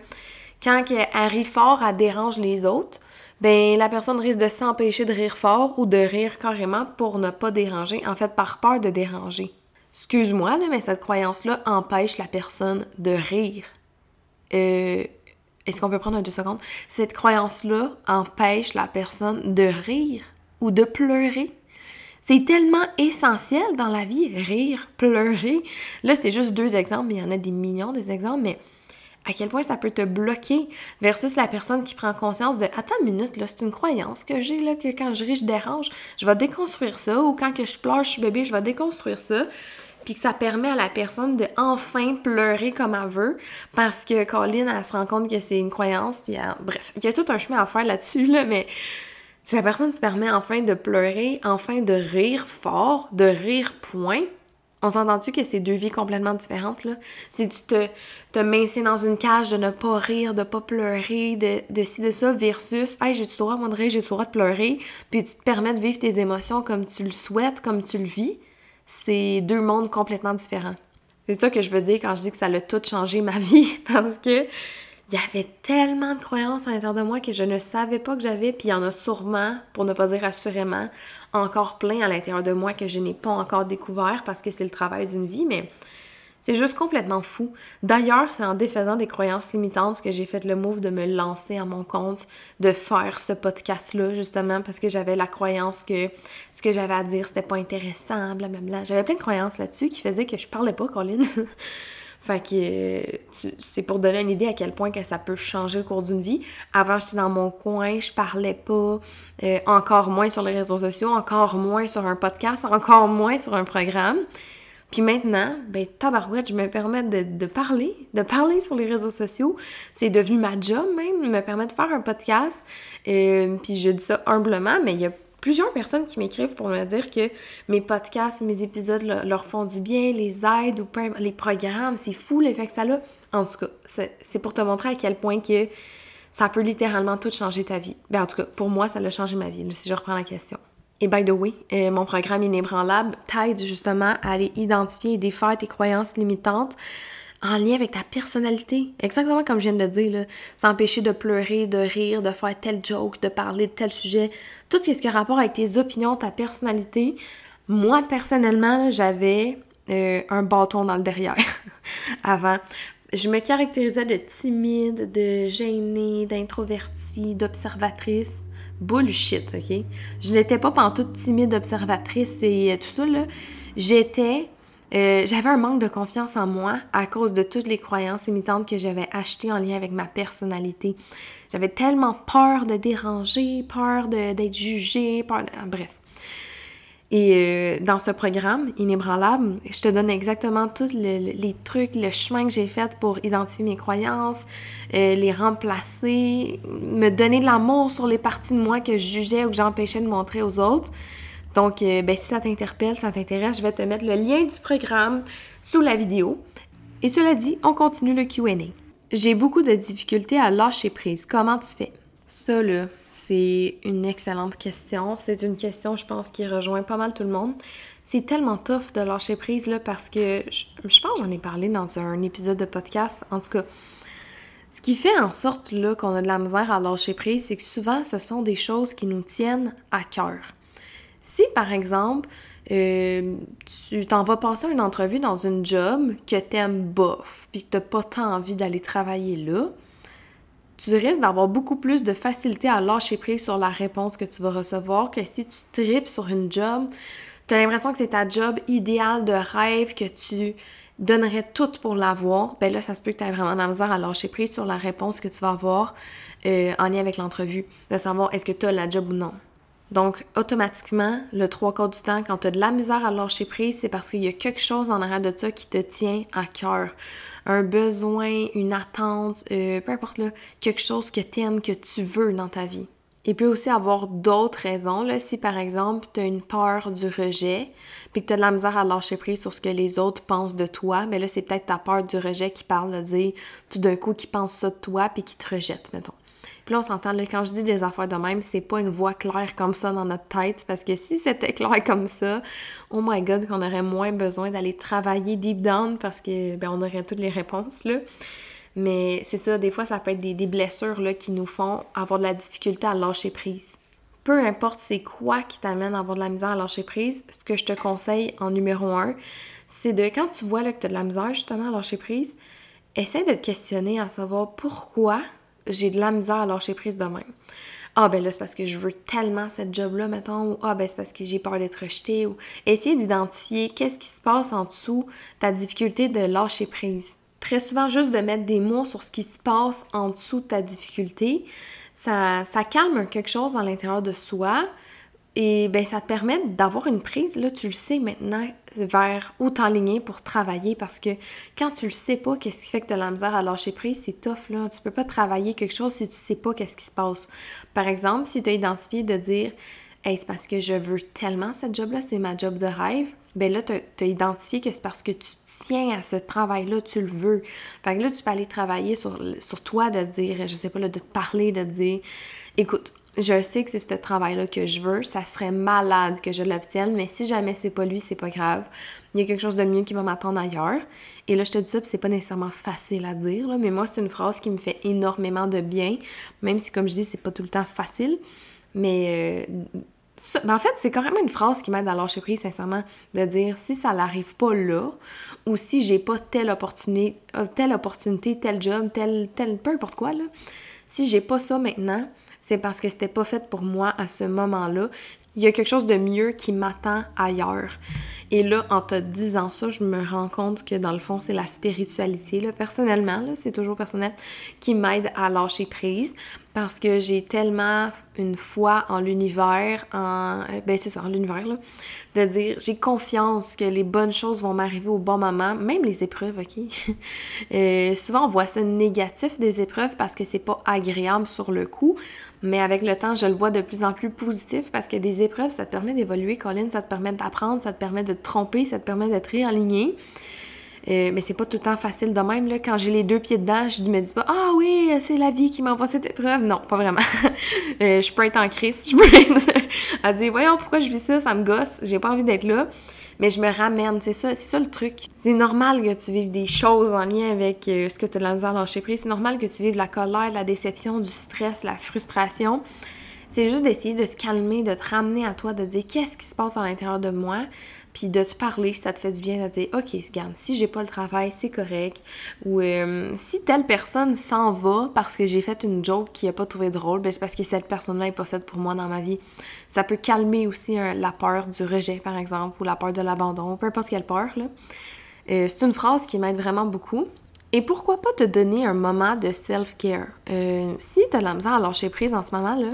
quand elle rit fort, elle dérange les autres, ben la personne risque de s'empêcher de rire fort ou de rire carrément pour ne pas déranger, en fait par peur de déranger. Excuse-moi, mais cette croyance-là empêche la personne de rire. Euh, est-ce qu'on peut prendre un deux secondes? Cette croyance-là empêche la personne de rire ou de pleurer. C'est tellement essentiel dans la vie, rire, pleurer. Là, c'est juste deux exemples, mais il y en a des millions des exemples, mais à quel point ça peut te bloquer versus la personne qui prend conscience de attends une minute là c'est une croyance que j'ai là que quand je ris je dérange je vais déconstruire ça ou quand je pleure je suis bébé je vais déconstruire ça puis que ça permet à la personne de enfin pleurer comme elle veut parce que Colin, elle se rend compte que c'est une croyance, puis bref, il y a tout un chemin à faire là-dessus, là, mais si la personne te permet enfin de pleurer, enfin de rire fort, de rire point, on s'entend-tu que c'est deux vies complètement différentes, là? Si tu te, te maintiens dans une cage de ne pas rire, de pas pleurer, de, ci, de ça, versus « Hey, j'ai le droit, de rire, j'ai le droit de pleurer », puis tu te permets de vivre tes émotions comme tu le souhaites, comme tu le vis, c'est deux mondes complètement différents. C'est ça que je veux dire quand je dis que ça a tout changé ma [laughs] vie, parce que il y avait tellement de croyances à l'intérieur de moi que je ne savais pas que j'avais, puis il y en a sûrement, pour ne pas dire assurément, encore plein à l'intérieur de moi que je n'ai pas encore découvert parce que c'est le travail d'une vie, mais c'est juste complètement fou. D'ailleurs, c'est en défaisant des croyances limitantes que j'ai fait le move de me lancer à mon compte, de faire ce podcast-là, justement, parce que j'avais la croyance que ce que j'avais à dire, c'était pas intéressant, blablabla. J'avais plein de croyances là-dessus qui faisaient que je parlais pas, Colin. [laughs] Fait que c'est pour donner une idée à quel point que ça peut changer le cours d'une vie. Avant, j'étais dans mon coin, je parlais pas, euh, encore moins sur les réseaux sociaux, encore moins sur un podcast, encore moins sur un programme. Puis maintenant, ben tabarouette, je me permets de, parler, de parler sur les réseaux sociaux. C'est devenu ma job même, me permet de faire un podcast. Euh, puis je dis ça humblement, mais il y a plusieurs personnes qui m'écrivent pour me dire que mes podcasts, mes épisodes leur font du bien, les aident ou les programmes, c'est fou l'effet que ça a. En tout cas, c'est pour te montrer à quel point que ça peut littéralement tout changer ta vie. Ben en tout cas, pour moi, ça a changé ma vie, si je reprends la question. Et by the way, euh, mon programme Inébranlable t'aide justement à aller identifier et défaire tes croyances limitantes en lien avec ta personnalité. Exactement comme je viens de dire, s'empêcher de pleurer, de rire, de faire tel joke, de parler de tel sujet. Tout ce qui a rapport avec tes opinions, ta personnalité. Moi, personnellement, j'avais euh, un bâton dans le derrière [laughs] avant. Je me caractérisais de timide, de gênée, d'introvertie, d'observatrice bullshit, OK? Je n'étais pas toute timide observatrice et euh, tout ça. J'étais... Euh, j'avais un manque de confiance en moi à cause de toutes les croyances imitantes que j'avais achetées en lien avec ma personnalité. J'avais tellement peur de déranger, peur d'être jugée, peur de... Bref. Et euh, dans ce programme, Inébranlable, je te donne exactement tous les trucs, le chemin que j'ai fait pour identifier mes croyances, euh, les remplacer, me donner de l'amour sur les parties de moi que je jugeais ou que j'empêchais de montrer aux autres. Donc, euh, ben, si ça t'interpelle, ça t'intéresse, je vais te mettre le lien du programme sous la vidéo. Et cela dit, on continue le QA. J'ai beaucoup de difficultés à lâcher prise. Comment tu fais? Ça, là, c'est une excellente question. C'est une question, je pense, qui rejoint pas mal tout le monde. c'est tellement tough de lâcher prise là parce que je, je pense j'en ai parlé dans un épisode de podcast. En tout cas, ce qui fait en sorte là qu'on a de la misère à lâcher prise, c'est que souvent ce sont des choses qui nous tiennent à cœur. Si par exemple, euh, tu t'en vas passer une entrevue dans une job que t'aimes bof, puis que t'as pas tant envie d'aller travailler là, tu risques d'avoir beaucoup plus de facilité à lâcher prise sur la réponse que tu vas recevoir que si tu tripes sur une job tu as l'impression que c'est ta job idéale de rêve, que tu donnerais tout pour l'avoir, ben là, ça se peut que tu aies vraiment la misère à lâcher prise sur la réponse que tu vas avoir euh, en lien avec l'entrevue, de savoir est-ce que tu as la job ou non. Donc, automatiquement, le trois quarts du temps, quand tu as de la misère à lâcher prise, c'est parce qu'il y a quelque chose en arrière de ça qui te tient à cœur. Un besoin, une attente, euh, peu importe là, quelque chose que tu aimes, que tu veux dans ta vie. Il peut aussi avoir d'autres raisons. Là. Si par exemple, tu une peur du rejet, puis que tu as de la misère à lâcher prise sur ce que les autres pensent de toi, mais là, c'est peut-être ta peur du rejet qui parle de dire tout d'un coup qui pense ça de toi, puis qui te rejette, mettons. Puis là, on s'entend, quand je dis des affaires de même, c'est pas une voix claire comme ça dans notre tête, parce que si c'était clair comme ça, oh my god, qu'on aurait moins besoin d'aller travailler deep down parce que ben, on aurait toutes les réponses, là. Mais c'est ça, des fois, ça peut être des, blessures là, qui nous font avoir de la difficulté à lâcher prise. Peu importe c'est quoi qui t'amène à avoir de la misère à lâcher prise, ce que je te conseille en numéro un, c'est de quand tu vois que tu as de la misère justement à lâcher prise, essaie de te questionner à savoir pourquoi j'ai de la misère à lâcher prise de même. Ah ben là, c'est parce que je veux tellement cette job-là, mettons, ou ah ben c'est parce que j'ai peur d'être rejetée, ou essayer d'identifier qu'est-ce qui se passe en dessous ta difficulté de lâcher prise très souvent juste de mettre des mots sur ce qui se passe en dessous de ta difficulté, ça, ça calme quelque chose à l'intérieur de soi et ben ça te permet d'avoir une prise, là tu le sais maintenant, vers où t'enligner pour travailler parce que quand tu le sais pas, qu'est-ce qui fait que tu as la misère à lâcher prise, c'est tough là. Tu peux pas travailler quelque chose si tu sais pas qu'est-ce qui se passe. Par exemple, si tu as identifié de dire Hey, c'est parce que je veux tellement cette job-là, c'est ma job de rêve ben là, tu as, identifié que c'est parce que tu tiens à ce travail-là, tu le veux. Fait que là, tu peux aller travailler sur, sur toi, de dire, je sais pas, là, de te parler, de te dire, écoute, je sais que c'est ce travail-là que je veux, ça serait malade que je l'obtienne, mais si jamais c'est pas lui, c'est pas grave. Il y a quelque chose de mieux qui va m'attendre ailleurs. Et là, je te dis ça, c'est pas nécessairement facile à dire, là, mais moi, c'est une phrase qui me fait énormément de bien, même si, comme je dis, c'est pas tout le temps facile. Mais euh, ben, en fait, c'est quand même une phrase qui m'aide à lâcher prise, sincèrement, de dire si ça n'arrive pas là, ou si j'ai pas telle opportunité, euh, telle opportunité, tel job, tel, tel, peu importe quoi, là, si j'ai pas ça maintenant, c'est parce que c'était pas fait pour moi à ce moment-là. Il y a quelque chose de mieux qui m'attend ailleurs. Et là, en te disant ça, je me rends compte que dans le fond, c'est la spiritualité, personnellement, c'est toujours personnel, qui m'aide à lâcher prise parce que j'ai tellement une foi en l'univers, en. Ben, c'est ça, en l'univers, là. De dire, j'ai confiance que les bonnes choses vont m'arriver au bon moment, même les épreuves, OK? [laughs] euh, souvent, on voit ça négatif des épreuves parce que c'est pas agréable sur le coup, mais avec le temps, je le vois de plus en plus positif parce que des ça te permet d'évoluer, Colin, ça te permet d'apprendre, ça te permet de te tromper, ça te permet d'être réaligné. Euh, mais c'est pas tout le temps facile de même. Là. Quand j'ai les deux pieds dedans, je me dis pas Ah oui, c'est la vie qui m'envoie cette épreuve. Non, pas vraiment. [laughs] Euh, je peux être en crise, je peux être [laughs] à dire Voyons pourquoi je vis ça, ça me gosse, j'ai pas envie d'être là. Mais je me ramène, c'est ça, ça le truc. C'est normal que tu vives des choses en lien avec euh, ce que tu as de la misère à. C'est normal que tu vives la colère, la déception, du stress, la frustration. C'est juste d'essayer de te calmer, de te ramener à toi, de dire qu'est-ce qui se passe à l'intérieur de moi, puis de te parler si ça te fait du bien, de te dire OK, regarde, si j'ai pas le travail, c'est correct. Ou euh, si telle personne s'en va parce que j'ai fait une joke qui a pas trouvé drôle, ben c'est parce que cette personne-là est pas faite pour moi dans ma vie. Ça peut calmer aussi la peur du rejet, par exemple, ou la peur de l'abandon, peu importe quelle peur. Là. Euh, c'est une phrase qui m'aide vraiment beaucoup. Et pourquoi pas te donner un moment de self-care? Euh, si tu as de la misère à lâcher prise en ce moment, là,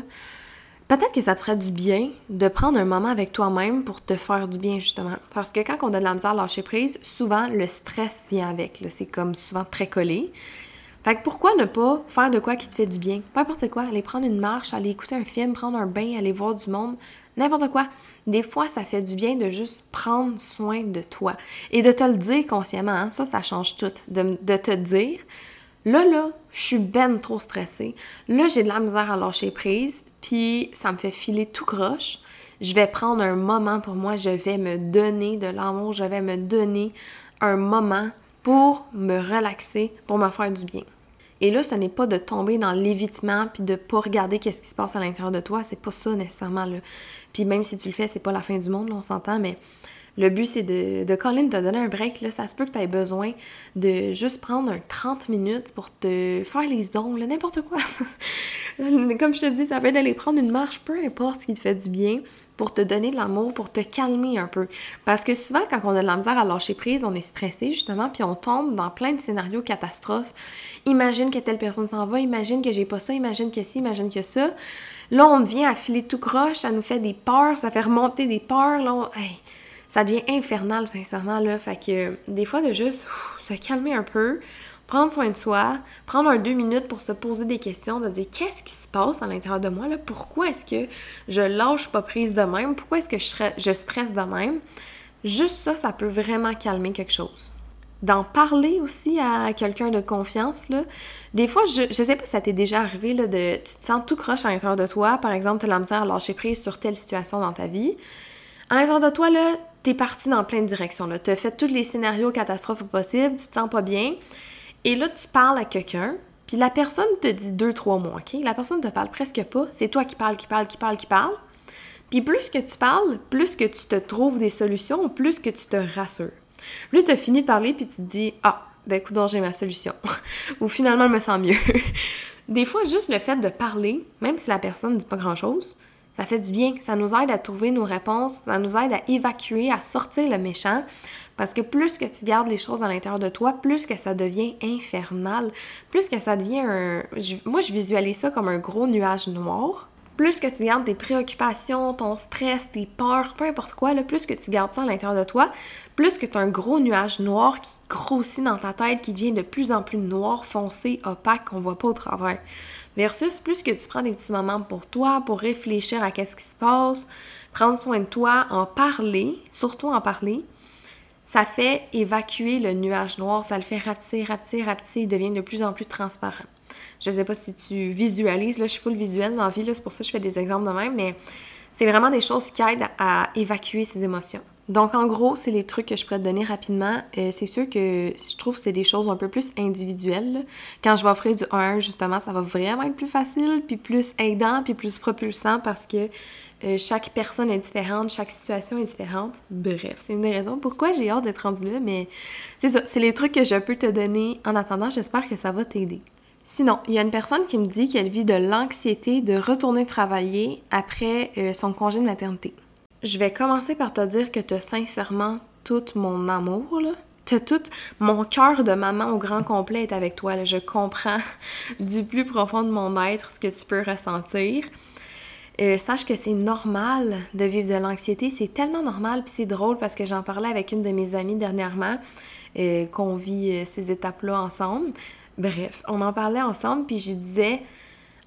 Peut-être que ça te ferait du bien de prendre un moment avec toi-même pour te faire du bien, justement. Parce que quand on a de la misère à lâcher prise, souvent le stress vient avec. C'est comme souvent très collé. Fait que pourquoi ne pas faire de quoi qui te fait du bien? Peu importe quoi, aller prendre une marche, aller écouter un film, prendre un bain, aller voir du monde, n'importe quoi. Des fois, ça fait du bien de juste prendre soin de toi et de te le dire consciemment. Hein. Ça, ça change tout. De, de te dire, là, là, je suis ben trop stressée. Là, j'ai de la misère à lâcher prise puis ça me fait filer tout croche. je vais prendre un moment pour moi, je vais me donner de l'amour, je vais me donner un moment pour me relaxer, pour me faire du bien. Et là, ce n'est pas de tomber dans l'évitement puis de pas regarder qu'est-ce qui se passe à l'intérieur de toi, c'est pas ça nécessairement là. Puis même si tu le fais, c'est pas la fin du monde, on s'entend, mais le but, c'est de, de Colin te donner un break. Là. Ça se peut que tu aies besoin de juste prendre un 30 minutes pour te faire les ongles, n'importe quoi. [laughs] Comme je te dis, ça peut être d'aller prendre une marche, peu importe ce qui te fait du bien, pour te donner de l'amour, pour te calmer un peu. Parce que souvent, quand on a de la misère à lâcher prise, on est stressé justement, puis on tombe dans plein de scénarios catastrophes. Imagine que telle personne s'en va, imagine que j'ai pas ça, imagine que si, imagine que ça. Là, on devient à filer tout croche, ça nous fait des peurs, ça fait remonter des peurs. Là, ça devient infernal, sincèrement, là. Fait que des fois, de juste se calmer un peu, prendre soin de soi, prendre un deux minutes pour se poser des questions, de dire qu'est-ce qui se passe à l'intérieur de moi, là? Pourquoi est-ce que je lâche pas prise de même? Pourquoi est-ce que je, je stresse de même? Juste ça, ça peut vraiment calmer quelque chose. D'en parler aussi à quelqu'un de confiance, là. Des fois, je, je sais pas si ça t'est déjà arrivé, là, de, tu te sens tout croche à l'intérieur de toi. Par exemple, tu as la misère à lâcher prise sur telle situation dans ta vie. À l'intérieur de toi, là, t'es parti dans plein de directions. Tu as fait tous les scénarios catastrophes possibles, tu te sens pas bien. Et là, tu parles à quelqu'un, puis la personne te dit deux, trois mots, OK? La personne te parle presque pas. C'est toi qui parles, qui parle, qui parle, qui parle. Puis plus que tu parles, plus que tu te trouves des solutions, plus que tu te rassures. Là, tu as fini de parler, puis tu te dis Ah, ben écoute, j'ai ma solution. [laughs] Ou finalement, je me sens mieux. [laughs] des fois, juste le fait de parler, même si la personne ne dit pas grand-chose, ça fait du bien, ça nous aide à trouver nos réponses, ça nous aide à évacuer, à sortir le méchant. Parce que plus que tu gardes les choses à l'intérieur de toi, plus que ça devient infernal, plus que ça devient un... Moi, je visualise ça comme un gros nuage noir. Plus que tu gardes tes préoccupations, ton stress, tes peurs, peu importe quoi, là, plus que tu gardes ça à l'intérieur de toi, plus que tu as un gros nuage noir qui grossit dans ta tête, qui devient de plus en plus noir, foncé, opaque, qu'on voit pas au travers. Versus plus que tu prends des petits moments pour toi, pour réfléchir à qu'est-ce qui se passe, prendre soin de toi, en parler, surtout en parler, ça fait évacuer le nuage noir, ça le fait rapetisser, rapetisser, rapetisser, il devient de plus en plus transparent. Je sais pas si tu visualises, là, je suis full visuel dans la vie, c'est pour ça que je fais des exemples de même, mais c'est vraiment des choses qui aident à évacuer ces émotions. Donc, en gros, c'est les trucs que je pourrais te donner rapidement. Euh, c'est sûr que je trouve que c'est des choses un peu plus individuelles. Quand je vais offrir du 1 justement, ça va vraiment être plus facile, puis plus aidant, puis plus propulsant parce que euh, chaque personne est différente, chaque situation est différente. Bref, c'est une des raisons pourquoi j'ai hâte d'être rendue là, mais c'est ça, c'est les trucs que je peux te donner en attendant. J'espère que ça va t'aider. Sinon, il y a une personne qui me dit qu'elle vit de l'anxiété de retourner travailler après euh, son congé de maternité je vais commencer par te dire que tu as sincèrement tout mon amour, là. T'as tout mon cœur de maman au grand complet est avec toi. Je comprends [laughs] du plus profond de mon être ce que tu peux ressentir. Euh, sache que c'est normal de vivre de l'anxiété. C'est tellement normal, puis c'est drôle parce que j'en parlais avec une de mes amies dernièrement, euh, qu'on vit euh, ces étapes-là ensemble. Bref, on en parlait ensemble, puis je disais,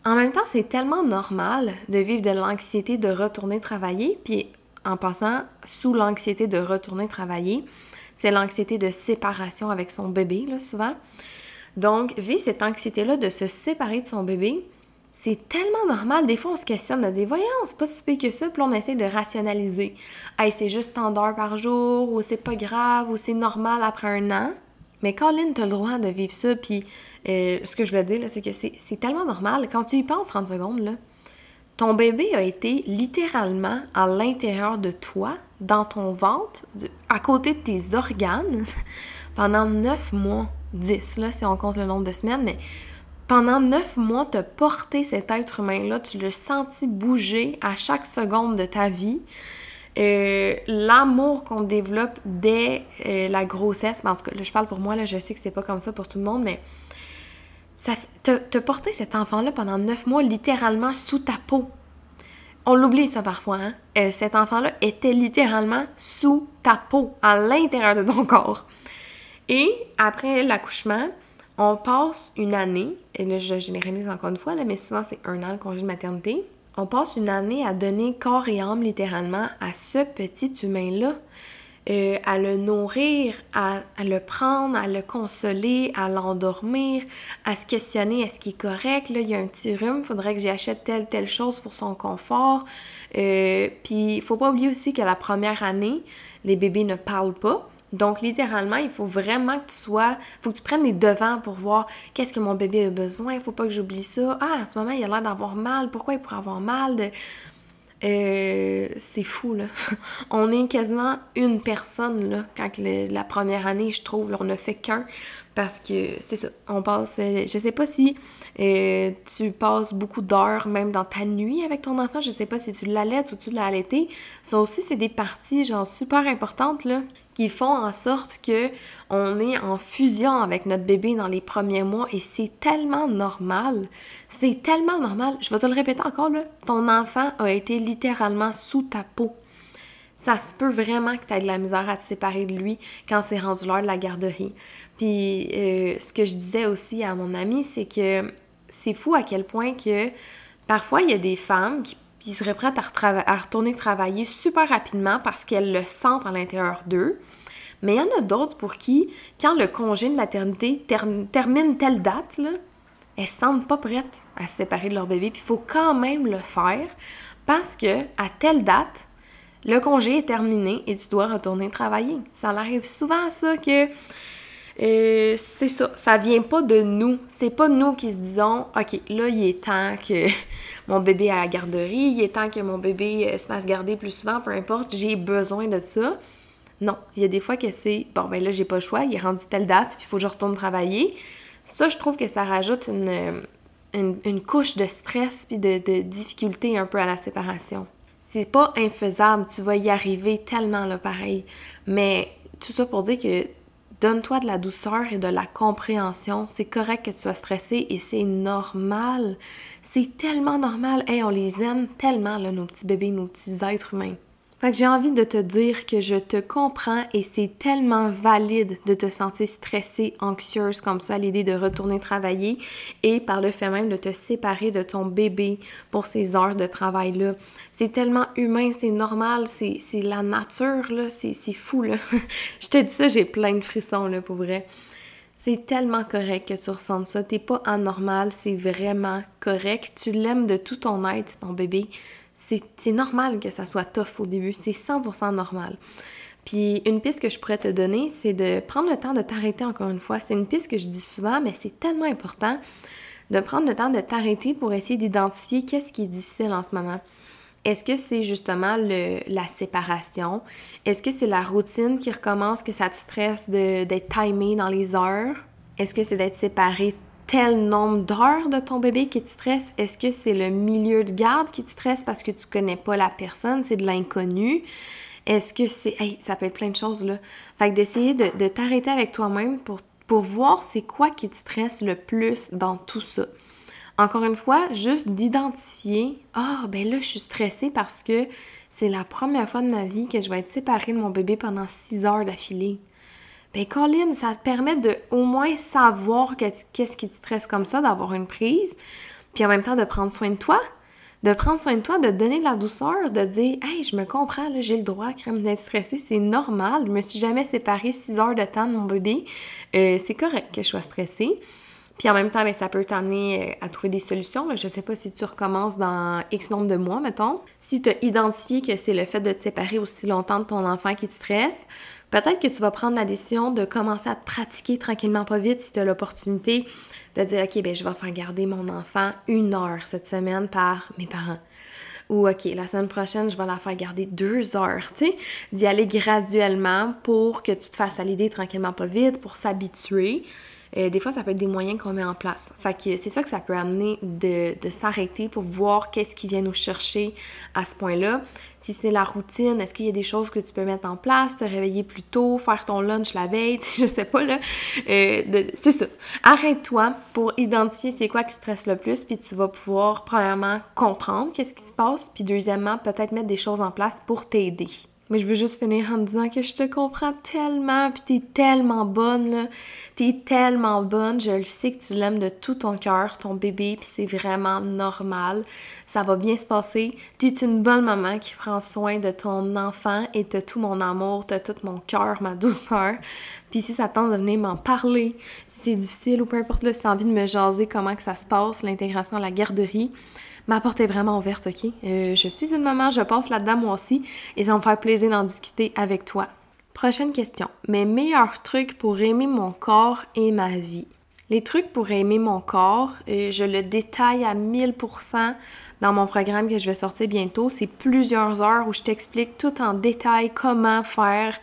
en même temps, c'est tellement normal de vivre de l'anxiété de retourner travailler, puis en passant sous l'anxiété de retourner travailler. C'est l'anxiété de séparation avec son bébé, là, souvent. Donc, vivre cette anxiété-là de se séparer de son bébé, c'est tellement normal. Des fois, on se questionne, on dit, voyons, c'est pas si pire que ça, puis on essaie de rationaliser. C'est juste tant d'heures par jour, ou c'est pas grave, ou c'est normal après un an. Mais Colin, t'as le droit de vivre ça, puis euh, ce que je veux dire, c'est que c'est tellement normal. Quand tu y penses 30 secondes, là, ton bébé a été littéralement à l'intérieur de toi, dans ton ventre, à côté de tes organes, [laughs] pendant neuf mois, 10 là, si on compte le nombre de semaines, mais pendant neuf mois, tu as porté cet être humain-là, tu l'as senti bouger à chaque seconde de ta vie. Euh, l'amour qu'on développe dès euh, la grossesse, mais en tout cas, je parle pour moi, là, je sais que c'est pas comme ça pour tout le monde, mais ça, te, porter cet enfant-là pendant neuf mois littéralement sous ta peau. On l'oublie ça parfois, hein? Euh, cet enfant-là était littéralement sous ta peau, à l'intérieur de ton corps. Et après l'accouchement, on passe une année, et là je généralise encore une fois, là, mais souvent c'est un an le congé de maternité. On passe une année à donner corps et âme littéralement à ce petit humain-là. Euh, à le nourrir, à, le prendre, à le consoler, à l'endormir, à se questionner est-ce qu'il est correct, là, il y a un petit rhume, faudrait que j'achète telle, telle chose pour son confort. Euh, puis il faut pas oublier aussi que la première année, les bébés ne parlent pas. Donc, littéralement, il faut vraiment que tu sois, faut que tu prennes les devants pour voir qu'est-ce que mon bébé a besoin. Il faut pas que j'oublie ça. Ah, à ce moment, il a l'air d'avoir mal. Pourquoi il pourrait avoir mal? De... Euh, c'est fou, là. [laughs] on est quasiment une personne, là, quand la première année, je trouve, on ne fait qu'un. Parce que c'est ça, on passe. Euh, je sais pas si euh, tu passes beaucoup d'heures, même dans ta nuit avec ton enfant. Je sais pas si tu l'allaites ou tu l'as allaité. Ça aussi, c'est des parties, genre, super importantes, là, qui font en sorte que on est en fusion avec notre bébé dans les premiers mois et c'est tellement normal. C'est tellement normal. Je vais te le répéter encore, là. Ton enfant a été littéralement sous ta peau ça se peut vraiment que tu aies de la misère à te séparer de lui quand c'est rendu l'heure de la garderie. Puis euh, ce que je disais aussi à mon ami, c'est que c'est fou à quel point que parfois il y a des femmes qui, seraient prêtes à, retourner travailler super rapidement parce qu'elles le sentent à l'intérieur d'eux. Mais il y en a d'autres pour qui, quand le congé de maternité termine telle date, elles se sentent pas prêtes à se séparer de leur bébé. Puis il faut quand même le faire parce que à telle date, le congé est terminé et tu dois retourner travailler. Ça arrive souvent ça que euh, c'est ça, ça vient pas de nous. C'est pas nous qui se disons OK, là il est temps que [laughs] mon bébé à la garderie, il est temps que mon bébé euh, se fasse garder plus souvent, peu importe, j'ai besoin de ça. Non, il y a des fois que c'est bon ben là j'ai pas le choix, il est rendu telle date, puis il faut que je retourne travailler. Ça, je trouve que ça rajoute une, une, couche de stress puis de, de difficulté un peu à la séparation. C'est pas infaisable, tu vas y arriver tellement là pareil. Mais tout ça pour dire que donne-toi de la douceur et de la compréhension. C'est correct que tu sois stressé et c'est normal. C'est tellement normal. Hey, on les aime tellement, nos petits bébés, nos petits êtres humains. Fait que j'ai envie de te dire que je te comprends et c'est tellement valide de te sentir stressée, anxieuse comme ça l'idée de retourner travailler et par le fait même de te séparer de ton bébé pour ces heures de travail-là. C'est tellement humain, c'est normal, c'est la nature, là, c'est fou, là. [laughs] je te dis ça, j'ai plein de frissons, là, pour vrai. C'est tellement correct que tu ressentes ça. T'es pas anormal, c'est vraiment correct. Tu l'aimes de tout ton être, ton bébé c'est normal que ça soit tough au début, c'est 100% normal. Puis une piste que je pourrais te donner, c'est de prendre le temps de t'arrêter encore une fois. C'est une piste que je dis souvent, mais c'est tellement important de prendre le temps de t'arrêter pour essayer d'identifier qu'est-ce qui est difficile en ce moment. Est-ce que c'est justement le, la séparation? Est-ce que c'est la routine qui recommence, que ça te stresse d'être timé dans les heures? Est-ce que c'est d'être séparé tel nombre d'heures de ton bébé qui te stresse? Est-ce que c'est le milieu de garde qui te stresse parce que tu connais pas la personne, c'est de l'inconnu? Est-ce que c'est... Hey, ça peut être plein de choses, là. Fait que d'essayer de, t'arrêter avec toi-même pour, voir c'est quoi qui te stresse le plus dans tout ça. Encore une fois, juste d'identifier, ah, ben là, je suis stressée parce que c'est la première fois de ma vie que je vais être séparée de mon bébé pendant six heures d'affilée. Ben, Colin, ça te permet de au moins savoir qu'est-ce qui te stresse comme ça, d'avoir une prise, puis en même temps de prendre soin de toi, de prendre soin de toi, de donner de la douceur, de dire Hey, je me comprends, j'ai le droit d'être stressée, c'est normal, je me suis jamais séparée six heures de temps de mon bébé, euh, c'est correct que je sois stressée. Puis en même temps, ben, ça peut t'amener euh, à trouver des solutions. Je sais pas si tu recommences dans X nombre de mois, mettons. Si tu as identifié que c'est le fait de te séparer aussi longtemps de ton enfant qui te stresse, peut-être que tu vas prendre la décision de commencer à te pratiquer tranquillement pas vite si tu as l'opportunité de dire OK, ben je vais faire garder mon enfant une heure cette semaine par mes parents. Ou OK, la semaine prochaine, je vais la faire garder deux heures, tu sais, d'y aller graduellement pour que tu te fasses à tranquillement pas vite, pour s'habituer. Euh, des fois, ça peut être des moyens qu'on met en place. Fait c'est ça que ça peut amener de, de s'arrêter pour voir qu'est-ce qui vient nous chercher à ce point-là. Si c'est la routine, est-ce qu'il y a des choses que tu peux mettre en place, te réveiller plus tôt, faire ton lunch la veille, [laughs] je sais pas là. Euh, c'est ça. Arrête-toi pour identifier c'est quoi qui stresse le plus, puis tu vas pouvoir premièrement comprendre qu'est-ce qui se passe, puis deuxièmement peut-être mettre des choses en place pour t'aider. Mais je veux juste finir en disant que je te comprends tellement, puis t'es tellement bonne, là. T'es tellement bonne, je le sais que tu l'aimes de tout ton cœur, ton bébé, puis c'est vraiment normal. Ça va bien se passer. T'es une bonne maman qui prend soin de ton enfant et t'as tout mon amour, t'as tout mon cœur, ma douceur. Puis si ça tente de venir m'en parler, si c'est difficile ou peu importe, là, si t'as envie de me jaser comment que ça se passe, l'intégration à la garderie, Ma porte est vraiment ouverte, OK? Euh, je suis une maman, je passe là-dedans moi aussi et ça va me faire plaisir d'en discuter avec toi. Prochaine question. Mes meilleurs trucs pour aimer mon corps et ma vie? Les trucs pour aimer mon corps, euh, je le détaille à 1000% dans mon programme que je vais sortir bientôt. C'est plusieurs heures où je t'explique tout en détail comment faire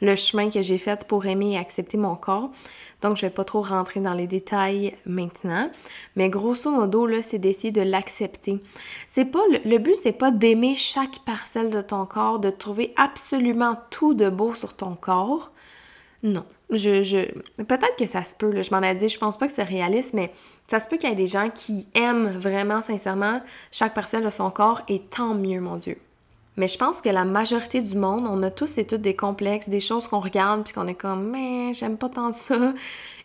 le chemin que j'ai fait pour aimer et accepter mon corps. Donc, je vais pas trop rentrer dans les détails maintenant. Mais grosso modo, là, c'est d'essayer de l'accepter. C'est pas, le, but, c'est pas d'aimer chaque parcelle de ton corps, de trouver absolument tout de beau sur ton corps. Non. Je, je... Peut-être que ça se peut, je m'en ai dit, je pense pas que c'est réaliste, mais ça se peut qu'il y ait des gens qui aiment vraiment sincèrement chaque parcelle de son corps et tant mieux, mon Dieu. Mais je pense que la majorité du monde, on a tous et toutes des complexes, des choses qu'on regarde puis qu'on est comme, mais j'aime pas tant ça.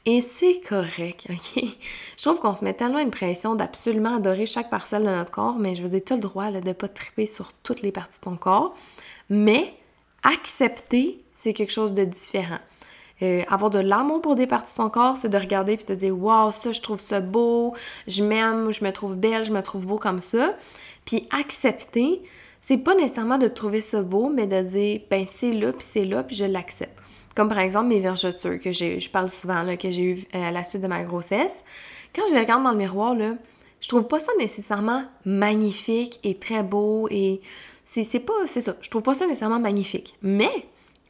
Et c'est correct, [laughs] ok? Je trouve qu'on se met tellement une pression d'absolument adorer chaque parcelle de notre corps, mais je vous ai tout le droit là, de pas triper sur toutes les parties de ton corps. Mais accepter, c'est quelque chose de différent. Euh, avoir de l'amour pour des parties de ton corps, c'est de regarder puis de dire Waouh, ça, je trouve ça beau, je m'aime, je me trouve belle, je me trouve beau comme ça. Puis accepter, c'est pas nécessairement de trouver ça beau, mais de dire, ben c'est là, puis c'est là, puis je l'accepte. Comme par exemple mes vergetures que j'ai, je parle souvent, là, que j'ai eu euh, à la suite de ma grossesse. Quand je les regarde dans le miroir, là, je trouve pas ça nécessairement magnifique et très beau et c'est, c'est ça, je trouve pas ça nécessairement magnifique. Mais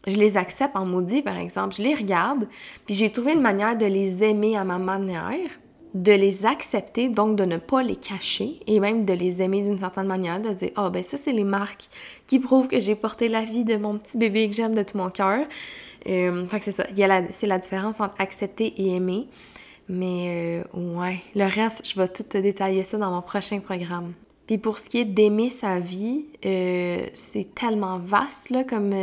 je les accepte en maudit, par exemple. Je les regarde, puis j'ai trouvé une manière de les aimer à ma manière de les accepter, donc de ne pas les cacher et même de les aimer d'une certaine manière, de dire Ah, ben ça, c'est les marques qui prouvent que j'ai porté la vie de mon petit bébé que j'aime de tout mon cœur. Euh, fait que c'est ça. C'est la différence entre accepter et aimer. Mais euh, ouais, le reste, je vais tout te détailler ça dans mon prochain programme. Puis pour ce qui est d'aimer sa vie, euh, c'est tellement vaste, là, comme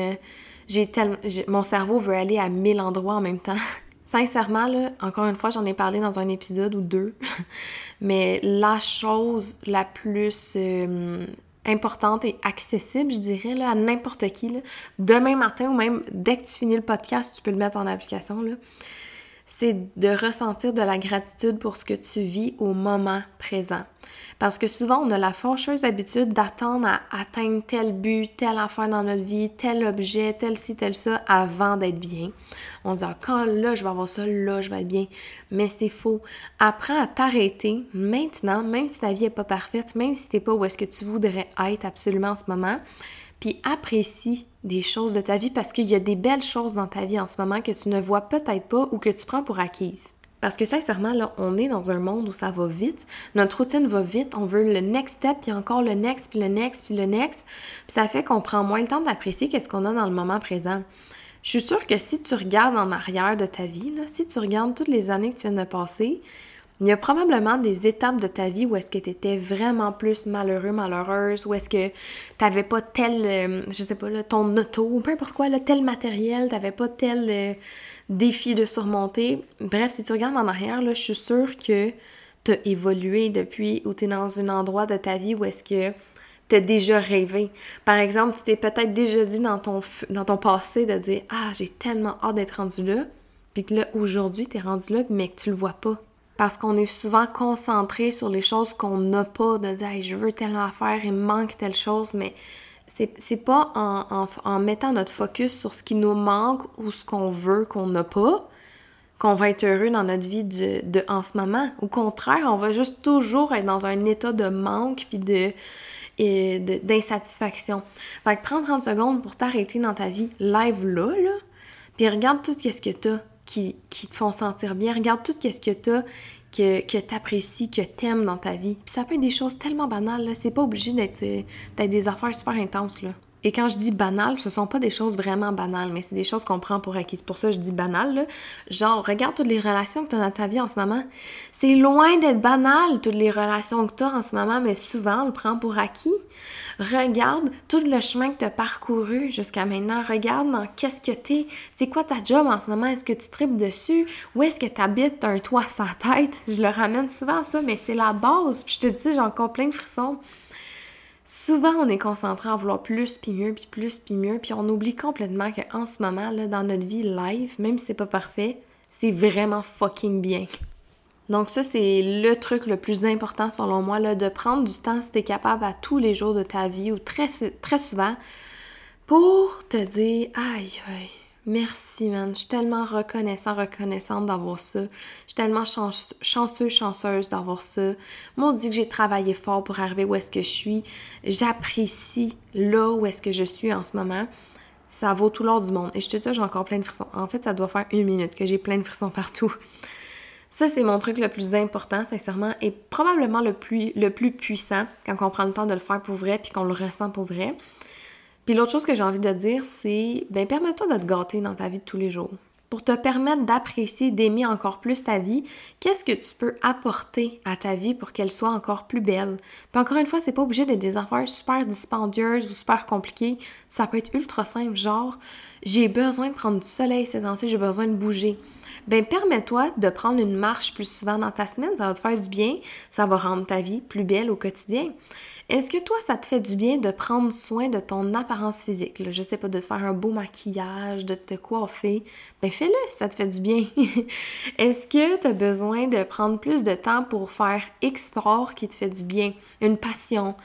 j'ai tellement... Mon cerveau veut aller à mille endroits en même temps. [laughs] Sincèrement, là, encore une fois, j'en ai parlé dans un épisode ou deux, [laughs] mais la chose la plus euh, importante et accessible, je dirais, là, à n'importe qui, là, demain matin ou même dès que tu finis le podcast, tu peux le mettre en application, là, c'est de ressentir de la gratitude pour ce que tu vis au moment présent. Parce que souvent, on a la fâcheuse habitude d'attendre à atteindre tel but, telle affaire dans notre vie, tel objet, tel ci, tel ça, avant d'être bien. On se dit, ah, quand là, je vais avoir ça, là, je vais être bien. Mais c'est faux. Apprends à t'arrêter maintenant, même si ta vie n'est pas parfaite, même si tu n'es pas où est-ce que tu voudrais être absolument en ce moment. Puis apprécie des choses de ta vie parce qu'il y a des belles choses dans ta vie en ce moment que tu ne vois peut-être pas ou que tu prends pour acquises. Parce que sincèrement, là, on est dans un monde où ça va vite. Notre routine va vite. On veut le next step, puis encore le next, puis le next, puis le next. Puis ça fait qu'on prend moins le temps d'apprécier qu'est-ce qu'on a dans le moment présent. Je suis sûre que si tu regardes en arrière de ta vie, si tu regardes toutes les années que tu viens de passer, il y a probablement des étapes de ta vie où est-ce que tu étais vraiment plus malheureux, malheureuse, où est-ce que tu n'avais pas tel, euh, je sais pas, là, ton auto, ou peu importe quoi, tel matériel, tu n'avais pas tel... Euh, défi de surmonter. Bref, si tu regardes en arrière, là, je suis sûre que tu as évolué depuis ou tu es dans un endroit de ta vie où est-ce que tu as déjà rêvé. Par exemple, tu t'es peut-être déjà dit dans ton, dans ton passé de dire Ah, j'ai tellement hâte d'être rendu là, puis que là, aujourd'hui, tu es rendu là, mais que tu le vois pas. Parce qu'on est souvent concentré sur les choses qu'on n'a pas, de dire Je veux telle affaire, il manque telle chose, mais c'est pas en, mettant notre focus sur ce qui nous manque ou ce qu'on veut qu'on n'a pas qu'on va être heureux dans notre vie de, en ce moment. Au contraire, on va juste toujours être dans un état de manque puis de d'insatisfaction. Fait que prends 30 secondes pour t'arrêter dans ta vie live là, là, puis regarde tout ce que t'as qui, te font sentir bien. Regarde tout ce que t'as que, que tu apprécies, que tu aimes dans ta vie. Puis ça peut être des choses tellement banales, là. C'est pas obligé d'être, euh, d'être des affaires super intenses, là. Et quand je dis banal, ce sont pas des choses vraiment banales, mais c'est des choses qu'on prend pour acquis. C'est pour ça que je dis banal, là. Genre, regarde toutes les relations que tu as dans ta vie en ce moment. C'est loin d'être banal, toutes les relations que tu as en ce moment, mais souvent, on le prend pour acquis. Regarde tout le chemin que tu as parcouru jusqu'à maintenant. Regarde dans qu'est-ce que tu es. C'est quoi ta job en ce moment? Est-ce que tu tripes dessus? Où est-ce que tu habites? un toit sans tête? Je le ramène souvent ça, mais c'est la base. Puis je te dis, j'en encore plein de frissons. Souvent, on est concentré à vouloir plus, puis mieux, puis plus, puis mieux, puis on oublie complètement qu'en ce moment, là, dans notre vie live, même si c'est pas parfait, c'est vraiment fucking bien. Donc ça, c'est le truc le plus important selon moi, là, de prendre du temps si t'es capable à tous les jours de ta vie ou très, très souvent pour te dire aïe aïe Merci, man. Je suis tellement reconnaissant, reconnaissante d'avoir ça. Je suis tellement chanceuse, chanceuse d'avoir ça. Moi, on dit que j'ai travaillé fort pour arriver où est-ce que je suis. J'apprécie là où est-ce que je suis en ce moment. Ça vaut tout l'or du monde. Et je te dis, j'ai encore plein de frissons. En fait, ça doit faire une minute que j'ai plein de frissons partout. Ça, c'est mon truc le plus important, sincèrement, et probablement le plus, le plus puissant quand on prend le temps de le faire pour vrai puis qu'on le ressent pour vrai. Puis l'autre chose que j'ai envie de dire, c'est, ben permets-toi de te dans ta vie de tous les jours. Pour te permettre d'apprécier, d'aimer encore plus ta vie, qu'est-ce que tu peux apporter à ta vie pour qu'elle soit encore plus belle? Puis encore une fois, c'est pas obligé d'être des affaires super dispendieuses ou super compliquées. Ça peut être ultra simple, genre, j'ai besoin de prendre du soleil ces temps j'ai besoin de bouger ben permets-toi de prendre une marche plus souvent dans ta semaine, ça va te faire du bien, ça va rendre ta vie plus belle au quotidien. Est-ce que toi, ça te fait du bien de prendre soin de ton apparence physique? Là? Je sais pas, de te faire un beau maquillage, de te coiffer. Ben fais-le, ça te fait du bien. [laughs] Est-ce que tu as besoin de prendre plus de temps pour faire X sport qui te fait du bien? Une passion?